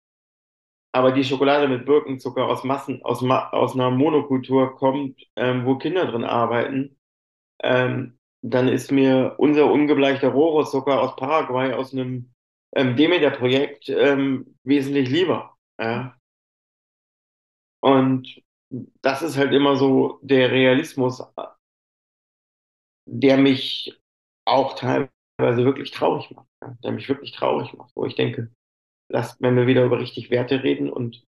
aber die Schokolade mit Birkenzucker aus Massen, aus, aus einer Monokultur kommt, ähm, wo Kinder drin arbeiten, ähm, dann ist mir unser ungebleichter Rohrzucker aus Paraguay aus einem ähm, Demeter-Projekt ähm, wesentlich lieber. Ja? Und das ist halt immer so der Realismus, der mich auch teilweise wirklich traurig macht, der mich wirklich traurig macht, wo ich denke, dass wenn wir wieder über richtig Werte reden und,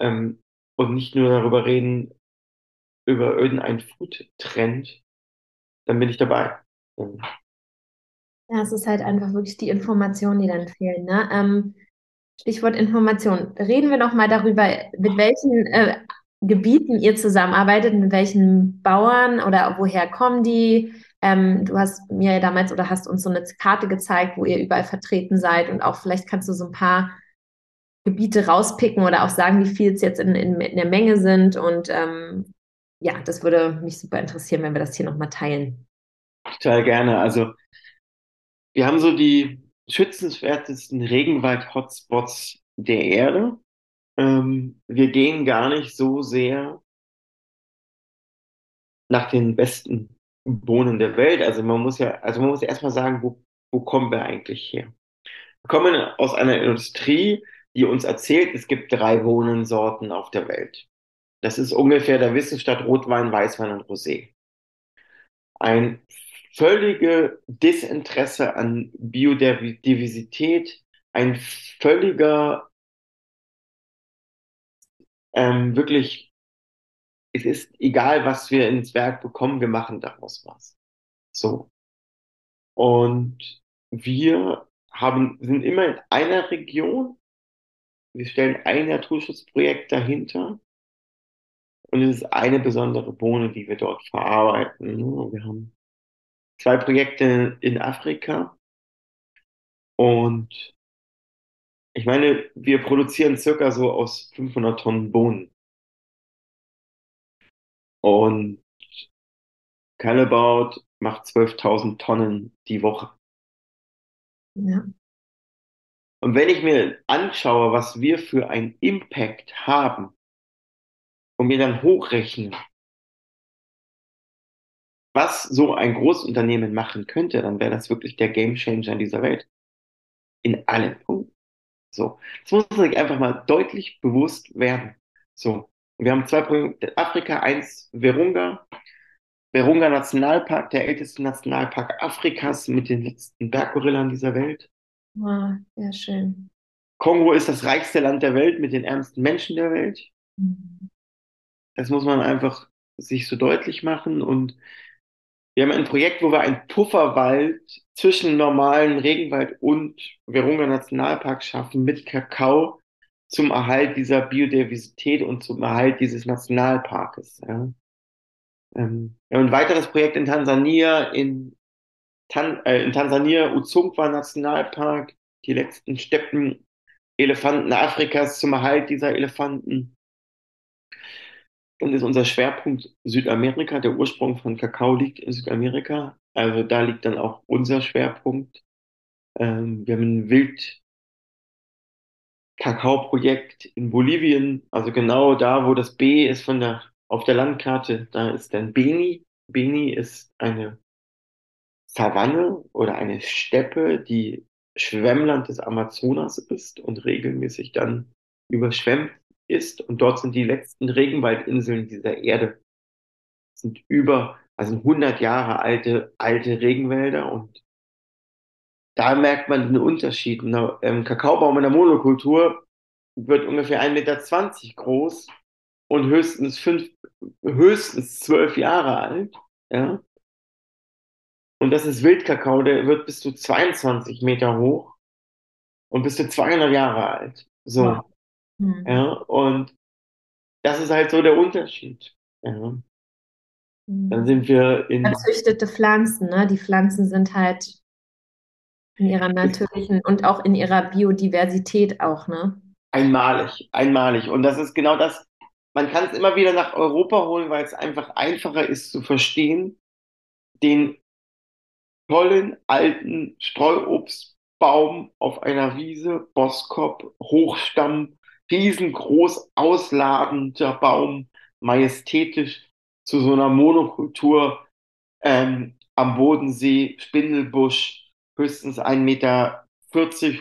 ähm, und nicht nur darüber reden, über irgendeinen Food-Trend, dann bin ich dabei. Ja, es ist halt einfach wirklich die Informationen, die dann fehlen. Ne? Ähm, Stichwort Information. Reden wir noch mal darüber, mit welchen äh, Gebieten ihr zusammenarbeitet, mit welchen Bauern oder woher kommen die? Ähm, du hast mir damals oder hast uns so eine Karte gezeigt, wo ihr überall vertreten seid und auch vielleicht kannst du so ein paar Gebiete rauspicken oder auch sagen, wie viel es jetzt in, in, in der Menge sind. Und ähm, ja, das würde mich super interessieren, wenn wir das hier nochmal teilen. Total gerne. Also wir haben so die schützenswertesten Regenwald-Hotspots der Erde. Ähm, wir gehen gar nicht so sehr nach den besten Bohnen der Welt. Also man muss ja, also man muss erstmal sagen, wo, wo kommen wir eigentlich her? Wir kommen aus einer Industrie, die uns erzählt, es gibt drei Bohnensorten auf der Welt. Das ist ungefähr der Wissensstadt Rotwein, Weißwein und Rosé. Ein völlige Desinteresse an Biodiversität, ein völliger, ähm, wirklich, es ist egal, was wir ins Werk bekommen, wir machen daraus was. So. Und wir haben, sind immer in einer Region. Wir stellen ein Naturschutzprojekt dahinter. Und es ist eine besondere Bohne, die wir dort verarbeiten. Wir haben zwei Projekte in Afrika. Und ich meine, wir produzieren circa so aus 500 Tonnen Bohnen. Und Calabout macht 12.000 Tonnen die Woche. Ja. Und wenn ich mir anschaue, was wir für einen Impact haben und mir dann hochrechne, was so ein Großunternehmen machen könnte, dann wäre das wirklich der Gamechanger in dieser Welt. In allen Punkten. So. Das muss man sich einfach mal deutlich bewusst werden. So. Wir haben zwei Projekte Afrika, eins Virunga. Virunga Nationalpark, der älteste Nationalpark Afrikas mit den letzten Berggorillen dieser Welt. Wow, sehr schön. Kongo ist das reichste Land der Welt mit den ärmsten Menschen der Welt. Mhm. Das muss man einfach sich so deutlich machen. Und wir haben ein Projekt, wo wir einen Pufferwald zwischen normalen Regenwald und Virunga Nationalpark schaffen mit Kakao zum Erhalt dieser Biodiversität und zum Erhalt dieses Nationalparkes. Ja. Ähm, ein weiteres Projekt in Tansania, in, Tan äh, in Tansania, Uzungwa Nationalpark, die letzten Steppen Elefanten Afrikas zum Erhalt dieser Elefanten. Dann ist unser Schwerpunkt Südamerika. Der Ursprung von Kakao liegt in Südamerika. Also da liegt dann auch unser Schwerpunkt. Ähm, wir haben ein Wild-Kakao-Projekt in Bolivien, also genau da, wo das B ist von der, auf der Landkarte, da ist dann Beni. Beni ist eine Savanne oder eine Steppe, die Schwemmland des Amazonas ist und regelmäßig dann überschwemmt ist. Und dort sind die letzten Regenwaldinseln dieser Erde. Sind über, also 100 Jahre alte, alte Regenwälder und da merkt man den Unterschied. Ein ähm, Kakaobaum in der Monokultur wird ungefähr 1,20 Meter groß und höchstens fünf, höchstens zwölf Jahre alt. Ja? Und das ist Wildkakao, der wird bis zu 22 Meter hoch und bis zu 200 Jahre alt. So. Wow. Mhm. Ja, und das ist halt so der Unterschied. Ja. Mhm. Dann sind wir in. Erzüchtete Pflanzen, ne? Die Pflanzen sind halt in ihrer natürlichen und auch in ihrer Biodiversität auch, ne? Einmalig, einmalig. Und das ist genau das. Man kann es immer wieder nach Europa holen, weil es einfach einfacher ist zu verstehen, den tollen alten Streuobstbaum auf einer Wiese, Boskop, Hochstamm, riesengroß ausladender Baum, majestätisch zu so einer Monokultur ähm, am Bodensee, Spindelbusch, höchstens 1,40 Meter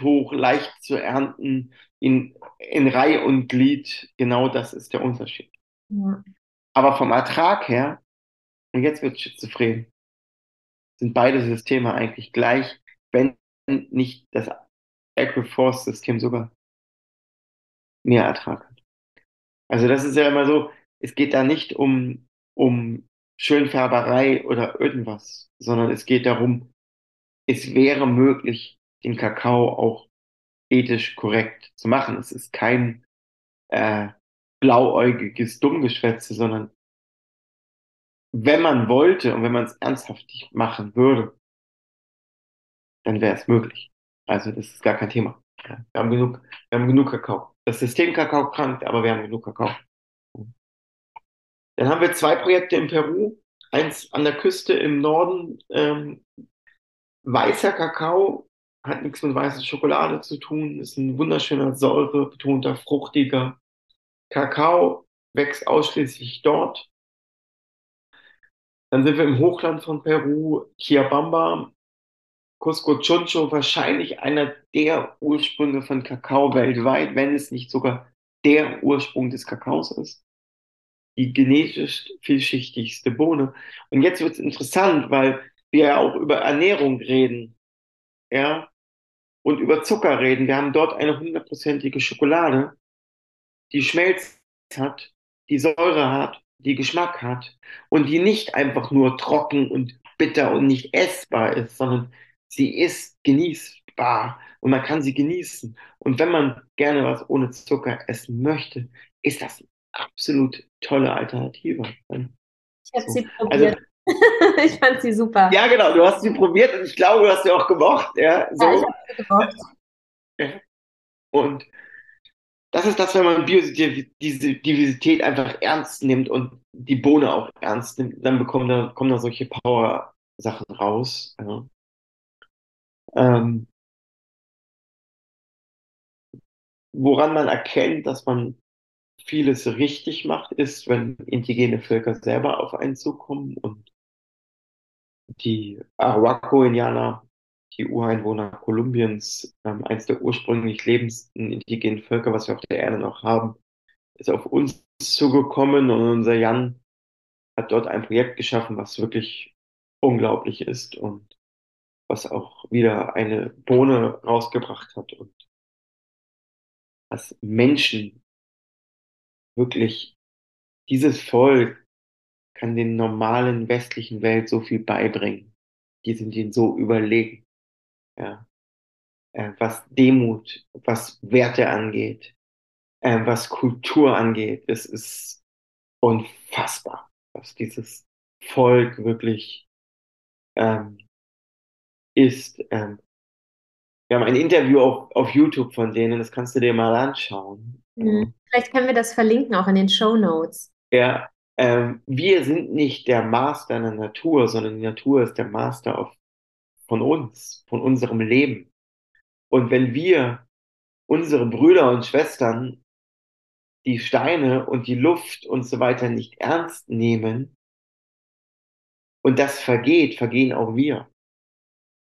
hoch, leicht zu ernten, in, in Reihe und Glied. Genau das ist der Unterschied. Ja. Aber vom Ertrag her, und jetzt wird schizophren, sind beide Systeme eigentlich gleich, wenn nicht das Agroforce-System sogar mehr Ertrag hat. Also das ist ja immer so, es geht da nicht um, um Schönfärberei oder irgendwas, sondern es geht darum, es wäre möglich, den Kakao auch ethisch korrekt zu machen. Es ist kein äh, blauäugiges Dummgeschwätze, sondern wenn man wollte und wenn man es ernsthaft machen würde, dann wäre es möglich. Also das ist gar kein Thema. Wir haben genug, wir haben genug Kakao. Das System Kakao krankt, aber wir haben genug Kakao. Dann haben wir zwei Projekte in Peru. Eins an der Küste im Norden. Ähm, weißer Kakao hat nichts mit weißer Schokolade zu tun. Ist ein wunderschöner, säurebetonter, fruchtiger Kakao. Wächst ausschließlich dort. Dann sind wir im Hochland von Peru, Chiabamba, Cusco Chuncho, wahrscheinlich einer der Ursprünge von Kakao weltweit, wenn es nicht sogar der Ursprung des Kakaos ist. Die genetisch vielschichtigste Bohne. Und jetzt wird es interessant, weil wir ja auch über Ernährung reden. Ja. Und über Zucker reden. Wir haben dort eine hundertprozentige Schokolade, die Schmelz hat, die Säure hat die Geschmack hat und die nicht einfach nur trocken und bitter und nicht essbar ist, sondern sie ist genießbar und man kann sie genießen. Und wenn man gerne was ohne Zucker essen möchte, ist das absolut tolle Alternative. Ich habe so. sie probiert. Also, ich fand sie super. Ja, genau, du hast sie probiert und ich glaube, du hast sie auch gemocht. Ja, so. ja ich habe sie gemocht. Ja. Und das ist das, wenn man diese Diversität einfach ernst nimmt und die Bohne auch ernst nimmt, dann bekommen da, kommen da solche Power-Sachen raus. Ja. Ähm, woran man erkennt, dass man vieles richtig macht, ist, wenn indigene Völker selber auf einen zukommen und die Arawaco-Indianer, die Ureinwohner Kolumbiens, ähm, eines der ursprünglich lebendsten indigenen Völker, was wir auf der Erde noch haben, ist auf uns zugekommen und unser Jan hat dort ein Projekt geschaffen, was wirklich unglaublich ist und was auch wieder eine Bohne rausgebracht hat und was Menschen wirklich, dieses Volk kann den normalen westlichen Welt so viel beibringen. Die sind ihnen so überlegen. Ja. Äh, was Demut, was Werte angeht, äh, was Kultur angeht. Es ist unfassbar, was dieses Volk wirklich ähm, ist. Ähm, wir haben ein Interview auf, auf YouTube von denen, das kannst du dir mal anschauen. Mhm. Vielleicht können wir das verlinken, auch in den Show Notes. Ja, ähm, wir sind nicht der Master in der Natur, sondern die Natur ist der Master auf, von uns, von unserem Leben. Und wenn wir unsere Brüder und Schwestern die Steine und die Luft und so weiter nicht ernst nehmen und das vergeht, vergehen auch wir.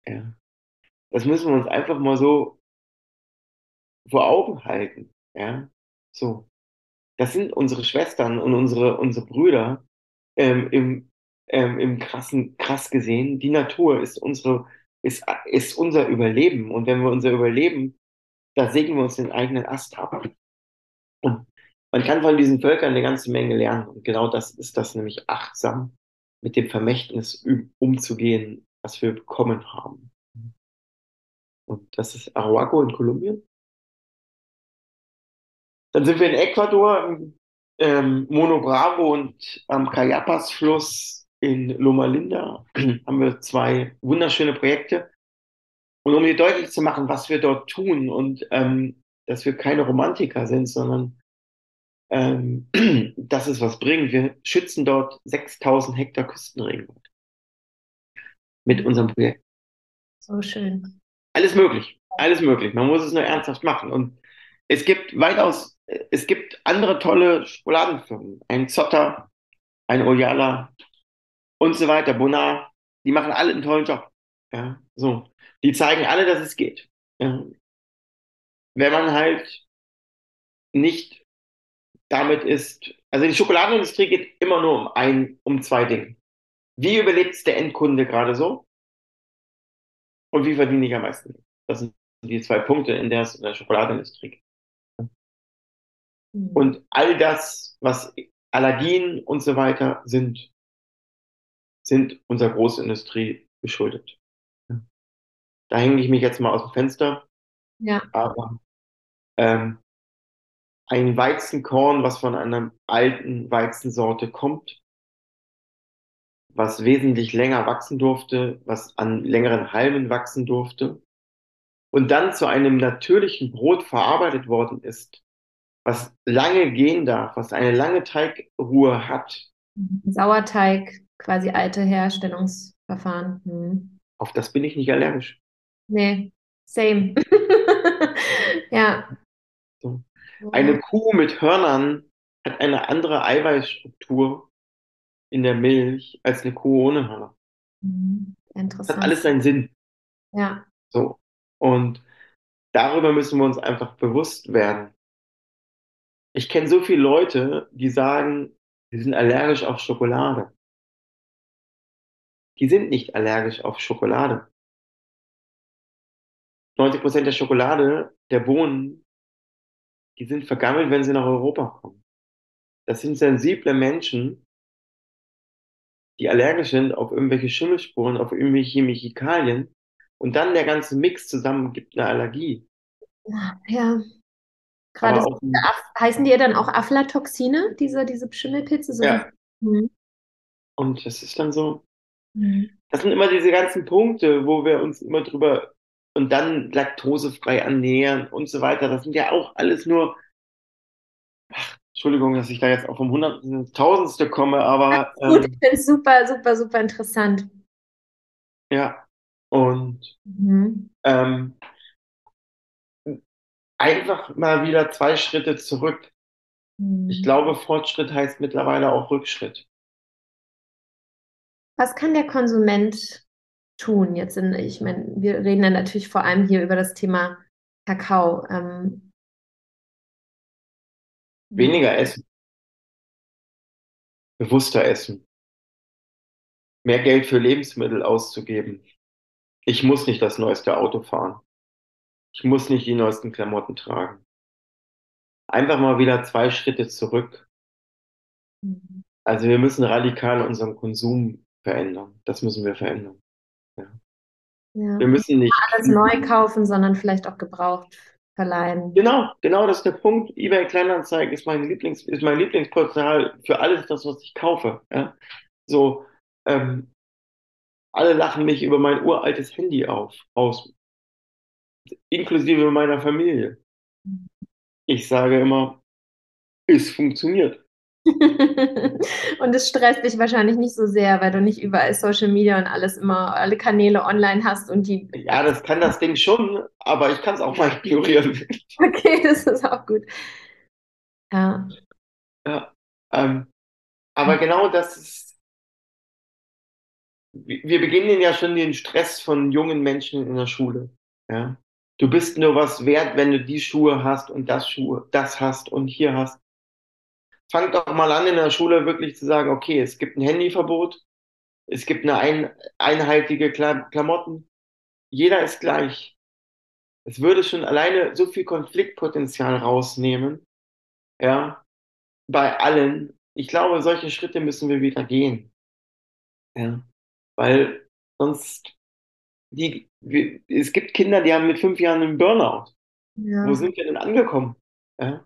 Ja. Das müssen wir uns einfach mal so vor Augen halten. Ja, so. Das sind unsere Schwestern und unsere, unsere Brüder ähm, im, ähm, im krassen, krass gesehen. Die Natur ist unsere, ist, ist unser Überleben. Und wenn wir unser Überleben, da sägen wir uns den eigenen Ast ab. Und man kann von diesen Völkern eine ganze Menge lernen. Und genau das ist das, nämlich achtsam mit dem Vermächtnis umzugehen, was wir bekommen haben. Und das ist Arahuaco in Kolumbien. Dann sind wir in Ecuador, im ähm, Mono Bravo und am Cayapas-Fluss in Loma Linda haben wir zwei wunderschöne Projekte. Und um dir deutlich zu machen, was wir dort tun und ähm, dass wir keine Romantiker sind, sondern ähm, dass es was bringt. Wir schützen dort 6000 Hektar Küstenregenwald mit unserem Projekt. So schön. Alles möglich, alles möglich. Man muss es nur ernsthaft machen. Und es gibt weitaus es gibt andere tolle Schokoladenfirmen. Ein Zotter, ein Oyala und so weiter, Bonar. Die machen alle einen tollen Job. Ja, so. Die zeigen alle, dass es geht. Ja. Wenn man halt nicht damit ist, also die Schokoladenindustrie geht immer nur um ein, um zwei Dinge. Wie überlebt der Endkunde gerade so? Und wie verdiene ich am meisten? Das sind die zwei Punkte, in der es in der Schokoladenindustrie geht. Mhm. Und all das, was Allergien und so weiter sind, sind unserer Großindustrie geschuldet. Da hänge ich mich jetzt mal aus dem Fenster. Ja. Aber ähm, ein Weizenkorn, was von einer alten Weizensorte kommt, was wesentlich länger wachsen durfte, was an längeren Halmen wachsen durfte und dann zu einem natürlichen Brot verarbeitet worden ist, was lange gehen darf, was eine lange Teigruhe hat. Sauerteig, quasi alte Herstellungsverfahren. Hm. Auf das bin ich nicht allergisch. Nee, same. ja. So. Eine Kuh mit Hörnern hat eine andere Eiweißstruktur in der Milch als eine Kuh ohne Hörner. Mhm. Interessant. Das hat alles seinen Sinn. Ja. So. Und darüber müssen wir uns einfach bewusst werden. Ich kenne so viele Leute, die sagen, sie sind allergisch auf Schokolade. Die sind nicht allergisch auf Schokolade. 90 Prozent der Schokolade, der Bohnen, die sind vergammelt, wenn sie nach Europa kommen. Das sind sensible Menschen, die allergisch sind auf irgendwelche Schimmelspuren, auf irgendwelche Chemikalien. Und dann der ganze Mix zusammen gibt eine Allergie. Ja, Gerade so heißen die ja dann auch Aflatoxine, diese, diese Schimmelpilze? So ja. Mhm. Und das ist dann so. Mhm. Das sind immer diese ganzen Punkte, wo wir uns immer drüber und dann laktosefrei ernähren und so weiter. Das sind ja auch alles nur. Ach, Entschuldigung, dass ich da jetzt auch vom Hundertsten ins Tausendste komme, aber. Gut, ähm, ich finde es super, super, super interessant. Ja. Und mhm. ähm, einfach mal wieder zwei Schritte zurück. Mhm. Ich glaube, Fortschritt heißt mittlerweile auch Rückschritt. Was kann der Konsument tun? Jetzt in, ich meine, wir reden ja natürlich vor allem hier über das Thema Kakao. Ähm, Weniger essen, bewusster essen, mehr Geld für Lebensmittel auszugeben. Ich muss nicht das neueste Auto fahren. Ich muss nicht die neuesten Klamotten tragen. Einfach mal wieder zwei Schritte zurück. Mhm. Also wir müssen radikal unseren Konsum verändern. Das müssen wir verändern. Ja. Ja. Wir müssen nicht. Alles neu kaufen, sondern vielleicht auch gebraucht verleihen. Genau, genau, das ist der Punkt. eBay Kleinanzeigen ist mein Lieblings, ist mein Lieblingsportal für alles das, was ich kaufe. Ja? So, ähm, alle lachen mich über mein uraltes Handy auf, aus, inklusive meiner Familie. Ich sage immer, es funktioniert. Und es stresst dich wahrscheinlich nicht so sehr, weil du nicht überall Social Media und alles immer, alle Kanäle online hast und die. Ja, das kann das Ding schon, aber ich kann es auch mal ignorieren. Okay, das ist auch gut. Ja. Ja, ähm, aber genau das ist, wir beginnen ja schon den Stress von jungen Menschen in der Schule. Ja, du bist nur was wert, wenn du die Schuhe hast und das Schuhe, das hast und hier hast. Fang doch mal an in der Schule wirklich zu sagen, okay, es gibt ein Handyverbot, es gibt eine ein, einheitliche Kla Klamotten, jeder ist gleich. Es würde schon alleine so viel Konfliktpotenzial rausnehmen, ja, bei allen. Ich glaube, solche Schritte müssen wir wieder gehen. Ja, weil sonst die, wir, es gibt Kinder, die haben mit fünf Jahren einen Burnout. Ja. Wo sind wir denn angekommen? Ja?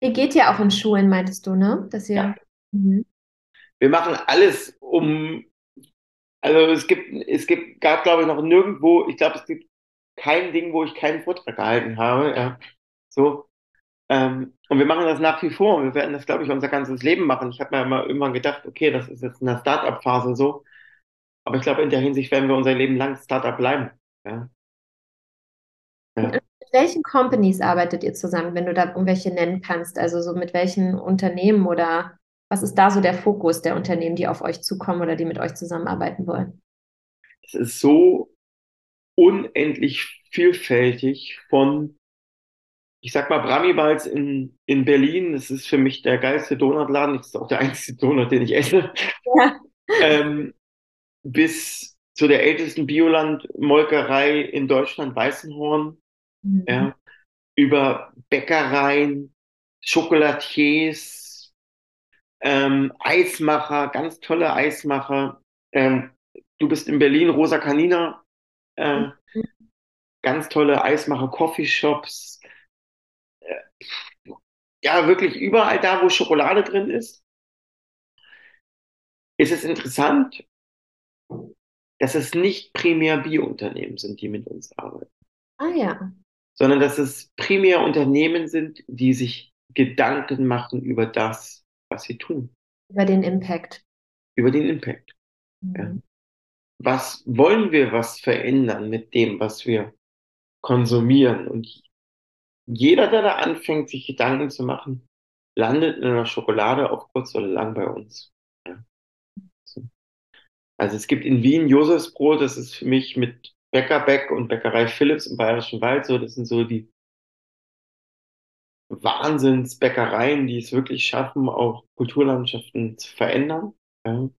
Ihr geht ja auch in Schulen, meintest du, ne? Dass ihr. Ja. Mhm. Wir machen alles, um, also es gibt, es gibt, gab, glaube ich, noch nirgendwo, ich glaube, es gibt kein Ding, wo ich keinen Vortrag gehalten habe, ja. So. Ähm, und wir machen das nach wie vor und wir werden das, glaube ich, unser ganzes Leben machen. Ich habe mir immer irgendwann gedacht, okay, das ist jetzt in der Start-up-Phase so. Aber ich glaube, in der Hinsicht werden wir unser Leben lang Startup bleiben. Ja. Ja. Mit welchen Companies arbeitet ihr zusammen, wenn du da irgendwelche nennen kannst? Also so mit welchen Unternehmen oder was ist da so der Fokus der Unternehmen, die auf euch zukommen oder die mit euch zusammenarbeiten wollen? Es ist so unendlich vielfältig von, ich sag mal, Bramibals in, in Berlin. Das ist für mich der geilste Donutladen. Das ist auch der einzige Donut, den ich esse. Ja. Ähm, bis zu der ältesten Bioland-Molkerei in Deutschland, Weißenhorn, Mhm. ja, über Bäckereien, Chocolatiers, ähm, Eismacher, ganz tolle Eismacher. Ähm, du bist in Berlin, Rosa Canina, äh, Mhm. ganz tolle Eismacher, Coffeeshops. Äh, ja, wirklich überall da, wo Schokolade drin ist. Ist es interessant, dass es nicht primär Biounternehmen sind, die mit uns arbeiten, Ah ja. sondern dass es primär Unternehmen sind, die sich Gedanken machen über das, was sie tun, Über den Impact. über den Impact. Ja. Was wollen wir was verändern mit dem, was wir konsumieren? Und jeder, der da anfängt, sich Gedanken zu machen, landet in einer Schokolade auf kurz oder lang bei uns. Also es gibt in Wien Josefsbrot, das ist für mich mit Bäckerbeck und Bäckerei Philips im Bayerischen Wald so, das sind so die Wahnsinnsbäckereien, die es wirklich schaffen, auch Kulturlandschaften zu verändern. Ja.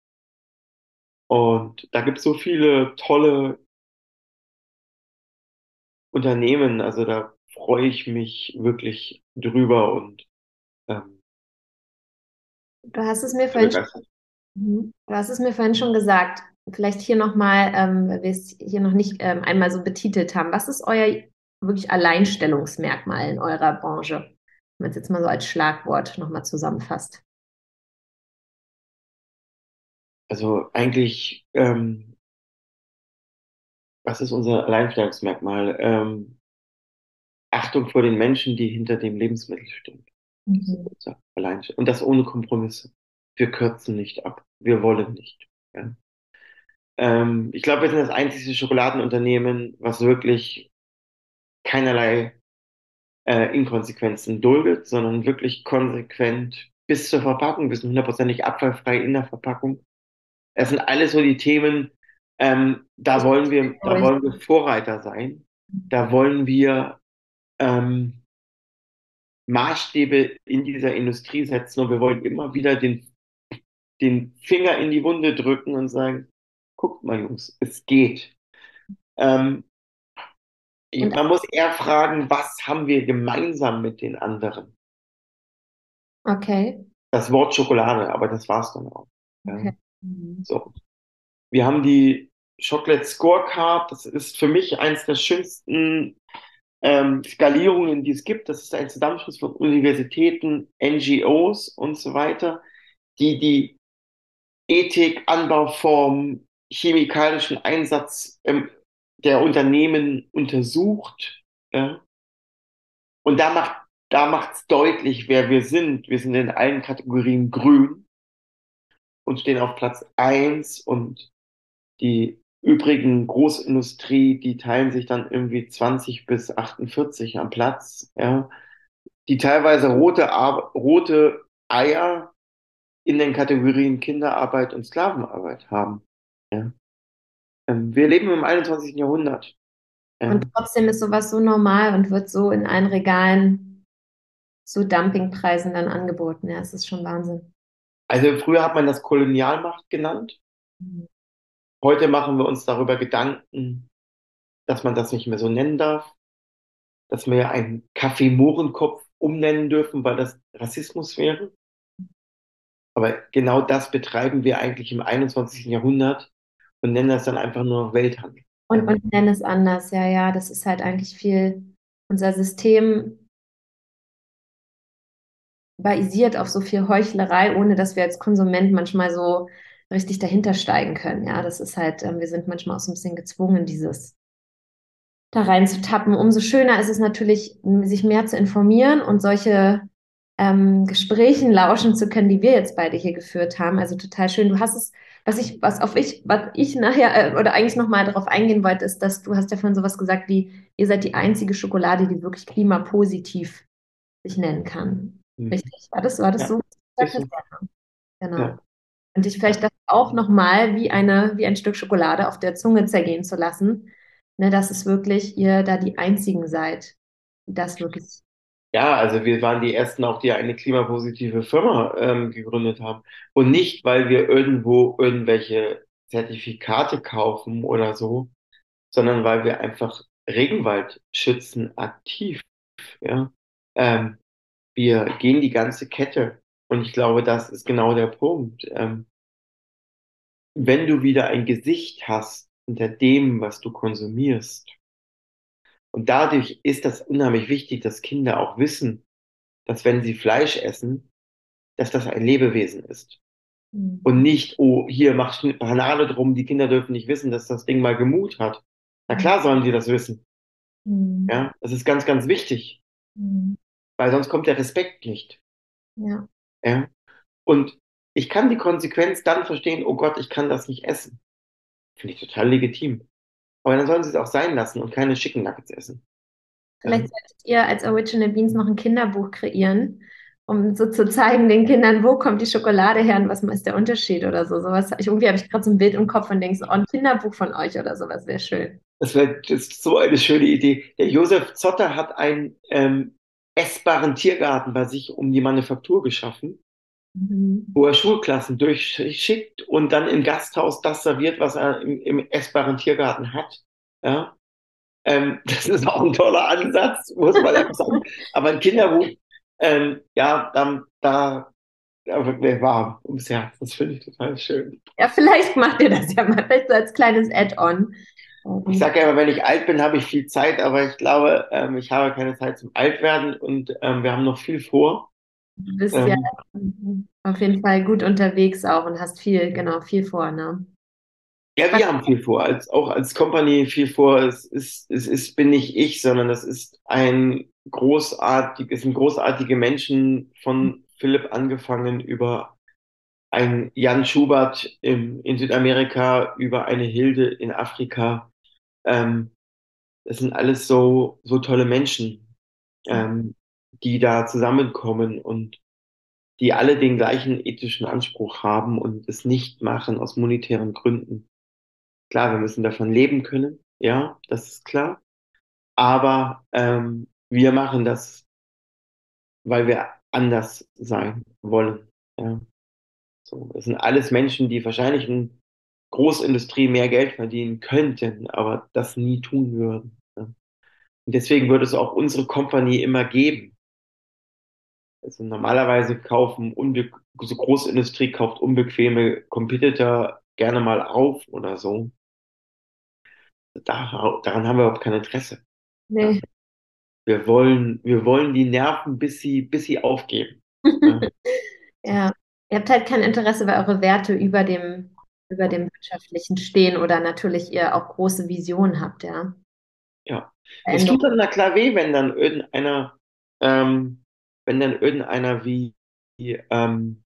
Und da gibt es so viele tolle Unternehmen, also da freue ich mich wirklich drüber und ähm, Du hast es mir vorhin schon, begeistert. Mhm. du hast es mir vorhin schon gesagt. Vielleicht hier nochmal, ähm, weil wir es hier noch nicht ähm, einmal so betitelt haben. Was ist euer wirklich Alleinstellungsmerkmal in eurer Branche? Wenn man es jetzt mal so als Schlagwort nochmal zusammenfasst. Also eigentlich, ähm, was ist unser Alleinstellungsmerkmal? Ähm, Achtung vor den Menschen, die hinter dem Lebensmittel stehen. Mhm. Und das ohne Kompromisse. Wir kürzen nicht ab. Wir wollen nicht. Ja. Ähm, ich glaube, wir sind das einzige Schokoladenunternehmen, was wirklich keinerlei äh, Inkonsequenzen duldet, sondern wirklich konsequent bis zur Verpackung, wir sind hundertprozentig abfallfrei in der Verpackung. Das sind alles so die Themen, ähm, da wollen wir, da wollen wir Vorreiter sein. Da wollen wir ähm, Maßstäbe in dieser Industrie setzen und wir wollen immer wieder den, den Finger in die Wunde drücken und sagen, guckt mal Jungs, es geht. Ähm, man muss eher fragen, was haben wir gemeinsam mit den anderen? Okay. Das Wort Schokolade, aber das war's dann auch. Okay. Mhm. So. Wir haben die Chocolate Scorecard. Das ist für mich eins der schönsten ähm, Skalierungen, die es gibt. Das ist ein Zusammenschluss von Universitäten, NGOs und so weiter, die die Ethik, Anbauform, chemikalischen Einsatz ähm, der Unternehmen untersucht. Ja? Und da macht da macht's deutlich, wer wir sind. Wir sind in allen Kategorien grün und stehen auf Platz eins und die übrigen Großindustrie, die teilen sich dann irgendwie 20 bis 48 am Platz, ja, die teilweise rote, rote Eier in den Kategorien Kinderarbeit und Sklavenarbeit haben. Ja. Ähm, wir leben im 21. Jahrhundert. Ja. Und trotzdem ist sowas so normal und wird so in allen Regalen zu Dumpingpreisen dann angeboten. Ja, es ist schon Wahnsinn. Also früher hat man das Kolonialmacht genannt. Mhm. Heute machen wir uns darüber Gedanken, dass man das nicht mehr so nennen darf, dass wir einen Kaffee-Mohrenkopf umnennen dürfen, weil das Rassismus wäre. Aber genau das betreiben wir eigentlich im 21. Jahrhundert und nennen das dann einfach nur noch Welthandel. Und, und nennen es anders, ja, ja. Das ist halt eigentlich viel, unser System basiert auf so viel Heuchlerei, ohne dass wir als Konsument manchmal so richtig dahinter steigen können. Ja, das ist halt, äh, wir sind manchmal auch so ein bisschen gezwungen, dieses da rein zu tappen. Umso schöner ist es natürlich, sich mehr zu informieren und solche ähm, Gesprächen lauschen zu können, die wir jetzt beide hier geführt haben. Also total schön. Du hast es, was ich, was auf ich, was ich nachher äh, oder eigentlich nochmal darauf eingehen wollte, ist, dass du hast ja von sowas gesagt wie, ihr seid die einzige Schokolade, die wirklich klimapositiv sich nennen kann. Mhm. Richtig? War das, war das ja. so? Genau. Ja. Und dich vielleicht das auch nochmal wie, eine, wie ein Stück Schokolade auf der Zunge zergehen zu lassen, ne, dass es wirklich ihr da die Einzigen seid, die das wirklich. Ja, also wir waren die Ersten auch, die eine klimapositive Firma ähm, gegründet haben. Und nicht, weil wir irgendwo irgendwelche Zertifikate kaufen oder so, sondern weil wir einfach Regenwald schützen aktiv. Ja? Ähm, wir gehen die ganze Kette und ich glaube, das ist genau der Punkt. Ähm, wenn du wieder ein Gesicht hast hinter dem, was du konsumierst, und dadurch ist das unheimlich wichtig, dass Kinder auch wissen, dass wenn sie Fleisch essen, dass das ein Lebewesen ist. Mhm. Und nicht, oh, hier mach eine Banane drum, die Kinder dürfen nicht wissen, dass das Ding mal Gemut hat. Na klar sollen sie das wissen. Mhm. Ja, das ist ganz, ganz wichtig. Mhm. Weil sonst kommt der Respekt nicht. Ja. Ja? Und ich kann die Konsequenz dann verstehen, oh Gott, ich kann das nicht essen. Finde ich total legitim. Aber dann sollen sie es auch sein lassen und keine Chicken Nuggets essen. Vielleicht solltet ihr als Original Beans noch ein Kinderbuch kreieren, um so zu zeigen den Kindern, wo kommt die Schokolade her und was ist der Unterschied oder so. Sowas. Ich, irgendwie habe ich gerade so ein Bild im Kopf und denke so, oh, ein Kinderbuch von euch oder sowas wäre schön. Das wäre so eine schöne Idee. Der Josef Zotter hat einen ähm, essbaren Tiergarten bei sich um die Manufaktur geschaffen mhm. wo er Schulklassen durchschickt und dann im Gasthaus das serviert, was er im, im essbaren Tiergarten hat. Ja? Ähm, das ist auch ein toller Ansatz, muss man einfach sagen. Aber ein Kinderbuch, ähm, ja, da, da da wird mir warm ums Herz. Das finde ich total schön. Ja, vielleicht macht ihr das ja mal, vielleicht so als kleines Add-on. Ich sage ja immer, wenn ich alt bin, habe ich viel Zeit, aber ich glaube, ähm, ich habe keine Zeit zum Altwerden und ähm, wir haben noch viel vor. Du bist ähm, ja auf jeden Fall gut unterwegs auch und hast viel, genau, viel vor, ne? Ja, wir haben viel vor, als, auch als Company viel vor. Es ist, es ist, bin nicht ich, sondern das ist ein großartig, es sind großartige Menschen von Philipp angefangen über ein Jan Schubert im, in Südamerika, über eine Hilde in Afrika. Ähm, das sind alles so, so tolle Menschen. Ähm, die da zusammenkommen und die alle den gleichen ethischen Anspruch haben und es nicht machen aus monetären Gründen. Klar, wir müssen davon leben können, ja, das ist klar. Aber ähm, wir machen das, weil wir anders sein wollen. Ja. So, das sind alles Menschen, die wahrscheinlich in Großindustrie mehr Geld verdienen könnten, aber das nie tun würden. Ja. Und deswegen würde es auch unsere Company immer geben. Also normalerweise kaufen unbe so Großindustrie kauft unbequeme Competitor gerne mal auf oder so. Da, daran haben wir überhaupt kein Interesse. Nee. Wir wollen, wir wollen die Nerven, bis sie, bis sie aufgeben. ja. ja. Ihr habt halt kein Interesse, weil eure Werte über dem, über dem Wirtschaftlichen stehen oder natürlich ihr auch große Visionen habt, ja. Ja. Es tut dann na klar weh, wenn dann irgendeiner, ähm, wenn dann irgendeiner wie ähm,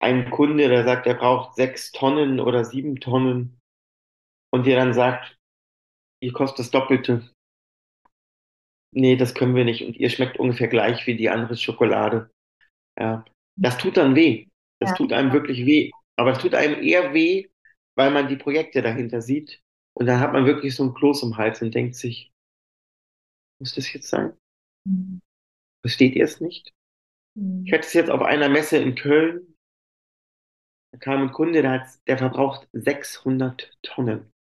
ein Kunde, der sagt, er braucht sechs Tonnen oder sieben Tonnen und dir dann sagt, ihr kostet das Doppelte. Nee, das können wir nicht und ihr schmeckt ungefähr gleich wie die andere Schokolade. Ja, das tut dann weh. Das ja. tut einem wirklich weh. Aber es tut einem eher weh, weil man die Projekte dahinter sieht. Und dann hat man wirklich so ein Kloß im Hals und denkt sich, muss das jetzt sein? Mhm. Versteht ihr es nicht? Ich hatte es jetzt auf einer Messe in Köln. Da kam ein Kunde, der, hat, der verbraucht 600 Tonnen.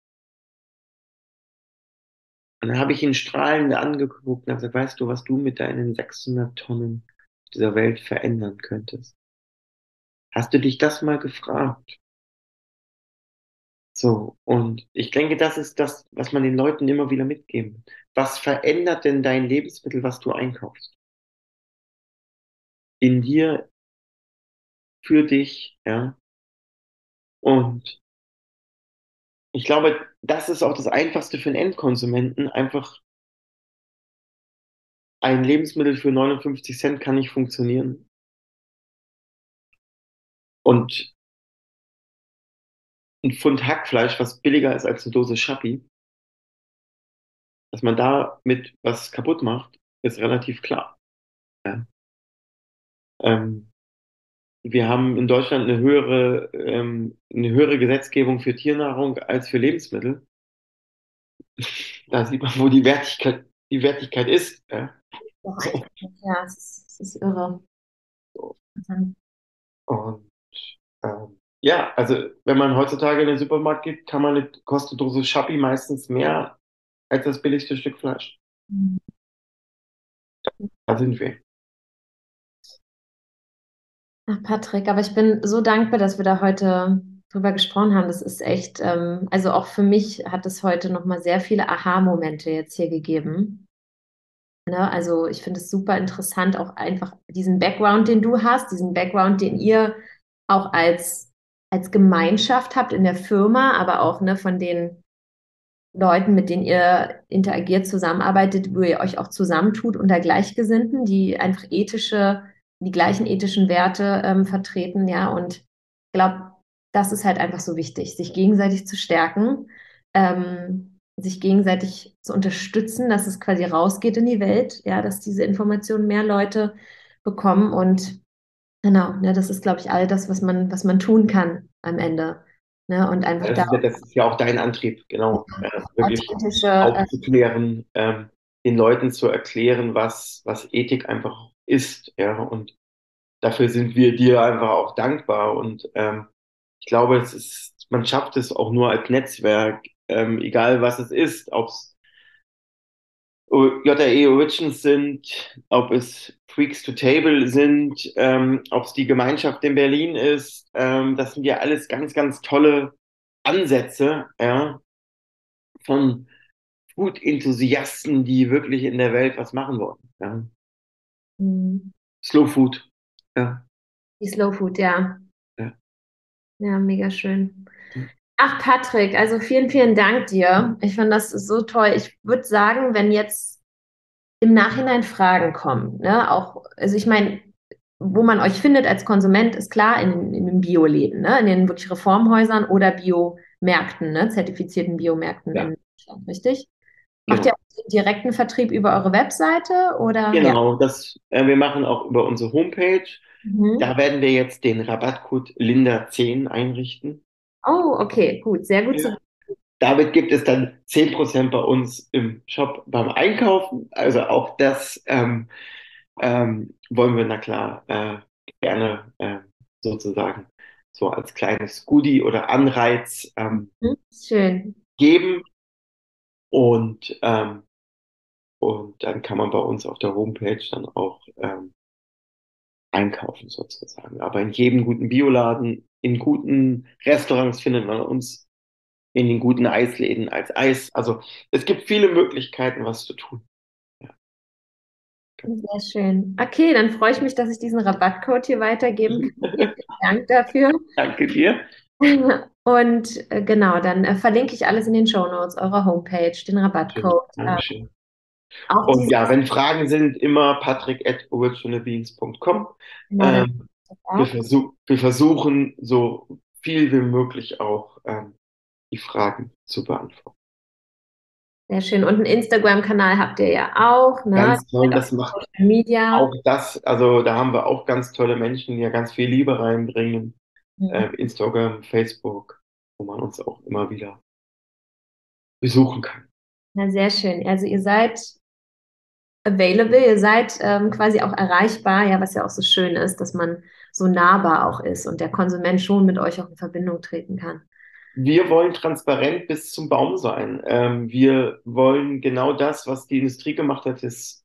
Und dann habe ich ihn strahlend angeguckt und gesagt, weißt du, was du mit deinen 600 Tonnen dieser Welt verändern könntest? Hast du dich das mal gefragt? So, und ich denke, das ist das, was man den Leuten immer wieder mitgeben. Was verändert denn dein Lebensmittel, was du einkaufst? In dir, für dich, ja. Und ich glaube, das ist auch das Einfachste für einen Endkonsumenten, einfach ein Lebensmittel für 59 Cent kann nicht funktionieren. Und ein Pfund Hackfleisch, was billiger ist als eine Dose Schappi, dass man damit was kaputt macht, ist relativ klar. Ja. Ähm, wir haben in Deutschland eine höhere, ähm, eine höhere Gesetzgebung für Tiernahrung als für Lebensmittel. Da sieht man, wo die Wertigkeit, die Wertigkeit ist. Ja, ja es, ist, es ist irre. Und ähm, ja, also wenn man heutzutage in den Supermarkt geht, kann man eine kostet Dose Schappi meistens mehr als das billigste Stück Fleisch. Mhm. Da sind wir. Ach, Patrick, aber ich bin so dankbar, dass wir da heute drüber gesprochen haben. Das ist echt, ähm, also auch für mich hat es heute nochmal sehr viele Aha-Momente jetzt hier gegeben. Ne? Also ich finde es super interessant, auch einfach diesen Background, den du hast, diesen Background, den ihr auch als, als Gemeinschaft habt in der Firma, aber auch ne, von den Leuten, mit denen ihr interagiert, zusammenarbeitet, wo ihr euch auch zusammentut unter Gleichgesinnten, die einfach ethische, die gleichen ethischen Werte ähm, vertreten, ja. Und ich glaube, das ist halt einfach so wichtig, sich gegenseitig zu stärken, ähm, sich gegenseitig zu unterstützen, dass es quasi rausgeht in die Welt, ja, dass diese Informationen mehr Leute bekommen und genau, ne, das ist, glaube ich, all das, was man, was man tun kann am Ende. Ne, und einfach das, da ist, das ist ja auch dein Antrieb, genau, ja, wirklich äh, aufzuklären, äh, den Leuten zu erklären, was, was Ethik einfach ist, ja, und dafür sind wir dir einfach auch dankbar und ähm, ich glaube, es ist, man schafft es auch nur als Netzwerk, ähm, egal was es ist, ob es JRE Origins sind, ob es Freaks to Table sind, ähm, ob es die Gemeinschaft in Berlin ist. Ähm, das sind ja alles ganz, ganz tolle Ansätze ja, von Food-Enthusiasten, die wirklich in der Welt was machen wollen. Ja. Mhm. Slow Food. Ja. Die Slow Food, ja. Ja, mega schön. Ach, Patrick, also vielen, vielen Dank dir. Ich finde das so toll. Ich würde sagen, wenn jetzt im Nachhinein Fragen kommen, ne, auch, also ich meine, wo man euch findet als Konsument, ist klar in, in den Bioläden, ne, in den wirklich Reformhäusern oder Biomärkten, ne, zertifizierten Biomärkten ja. in Richtig? Genau. Macht ihr auch direkten Vertrieb über eure Webseite oder? Genau, ja. das, äh, wir machen auch über unsere Homepage Mhm. Da werden wir jetzt den Rabattcode Linda10 einrichten. Oh, okay, gut, sehr gut. Ja. Damit gibt es dann 10% bei uns im Shop beim Einkaufen. Also auch das ähm, ähm, wollen wir, na klar, äh, gerne äh, sozusagen so als kleines Goodie oder Anreiz ähm, mhm, Schön. geben. Und, ähm, und dann kann man bei uns auf der Homepage dann auch ähm, einkaufen sozusagen. Aber in jedem guten Bioladen, in guten Restaurants findet man uns, in den guten Eisläden als Eis. Also es gibt viele Möglichkeiten, was zu tun. Ja. Sehr schön. Okay, dann freue ich mich, dass ich diesen Rabattcode hier weitergeben kann. Vielen Dank dafür. Danke dir. Und äh, genau, dann äh, verlinke ich alles in den Show Notes, eure Homepage, den Rabattcode. Dankeschön. Äh, und ja, wenn Fragen sind, immer patrick at originalbeans.com. Genau, ähm, wir, versuch, wir, versuchen so viel wie möglich auch ähm, die Fragen zu beantworten. Sehr schön. Und einen Instagram-Kanal habt ihr ja auch. Ne? Ganz toll, das macht Media. auch das. Also da haben wir auch ganz tolle Menschen, die ja ganz viel Liebe reinbringen. Mhm. Äh, Instagram, Facebook, wo man uns auch immer wieder besuchen kann. Na, sehr schön. Also ihr seid available, ihr seid ähm, quasi auch erreichbar, ja, was ja auch so schön ist, dass man so nahbar auch ist und der Konsument schon mit euch auch in Verbindung treten kann. Wir wollen transparent bis zum Baum sein. Ähm, wir wollen genau das, was die Industrie gemacht hat, des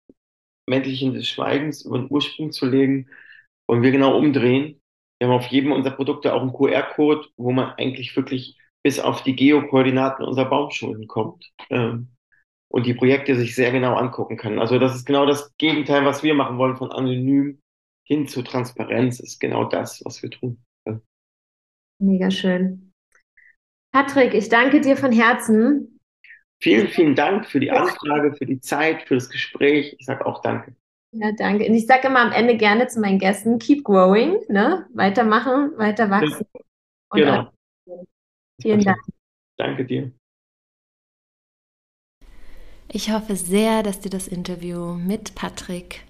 Männlichen des Schweigens über den Ursprung zu legen, wollen wir genau umdrehen. Wir haben auf jedem unserer Produkte auch einen QR-Code, wo man eigentlich wirklich bis auf die Geokoordinaten unserer Baumschulen kommt. Ähm, und die Projekte sich sehr genau angucken kann. Also das ist genau das Gegenteil, was wir machen wollen von anonym hin zu Transparenz, ist genau das, was wir tun. Ja. Mega schön. Patrick, ich danke dir von Herzen. Vielen, vielen Dank für die Anfrage, für die Zeit, für das Gespräch. Ich sage auch danke. Ja, danke. Und ich sage immer am Ende gerne zu meinen Gästen, keep growing, ne? weitermachen, weiter wachsen. Genau. Vielen Dank. Danke dir. Ich hoffe sehr, dass dir das Interview mit Patrick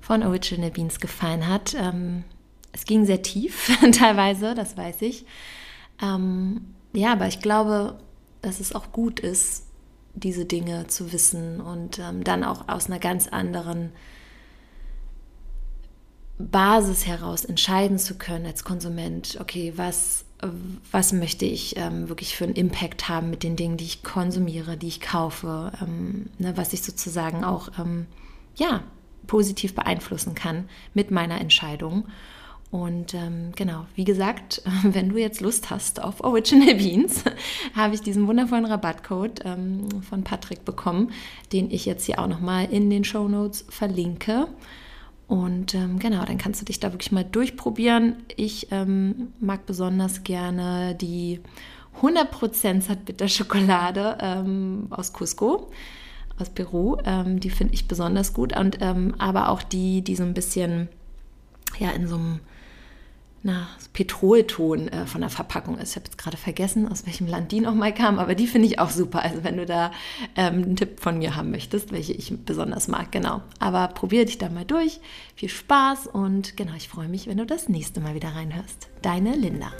von Original Beans gefallen hat. Ähm, es ging sehr tief teilweise, das weiß ich. Ähm, ja, aber ich glaube, dass es auch gut ist, diese Dinge zu wissen und ähm, dann auch aus einer ganz anderen Basis heraus entscheiden zu können als Konsument, okay, was was möchte ich ähm, wirklich für einen Impact haben mit den Dingen, die ich konsumiere, die ich kaufe, ähm, ne, was ich sozusagen auch ähm, ja, positiv beeinflussen kann mit meiner Entscheidung. Und ähm, genau, wie gesagt, wenn du jetzt Lust hast auf Original Beans, habe ich diesen wundervollen Rabattcode ähm, von Patrick bekommen, den ich jetzt hier auch nochmal in den Show Notes verlinke. Und ähm, genau, dann kannst du dich da wirklich mal durchprobieren. Ich ähm, mag besonders gerne die 100% Zartbitterschokolade ähm, aus Cusco, aus Peru. Ähm, die finde ich besonders gut. Und ähm, aber auch die, die so ein bisschen ja in so einem na, Petrolton äh, von der Verpackung ist. Ich habe jetzt gerade vergessen, aus welchem Land die nochmal kam, aber die finde ich auch super. Also wenn du da ähm, einen Tipp von mir haben möchtest, welche ich besonders mag, genau. Aber probier dich da mal durch. Viel Spaß und genau, ich freue mich, wenn du das nächste Mal wieder reinhörst. Deine Linda.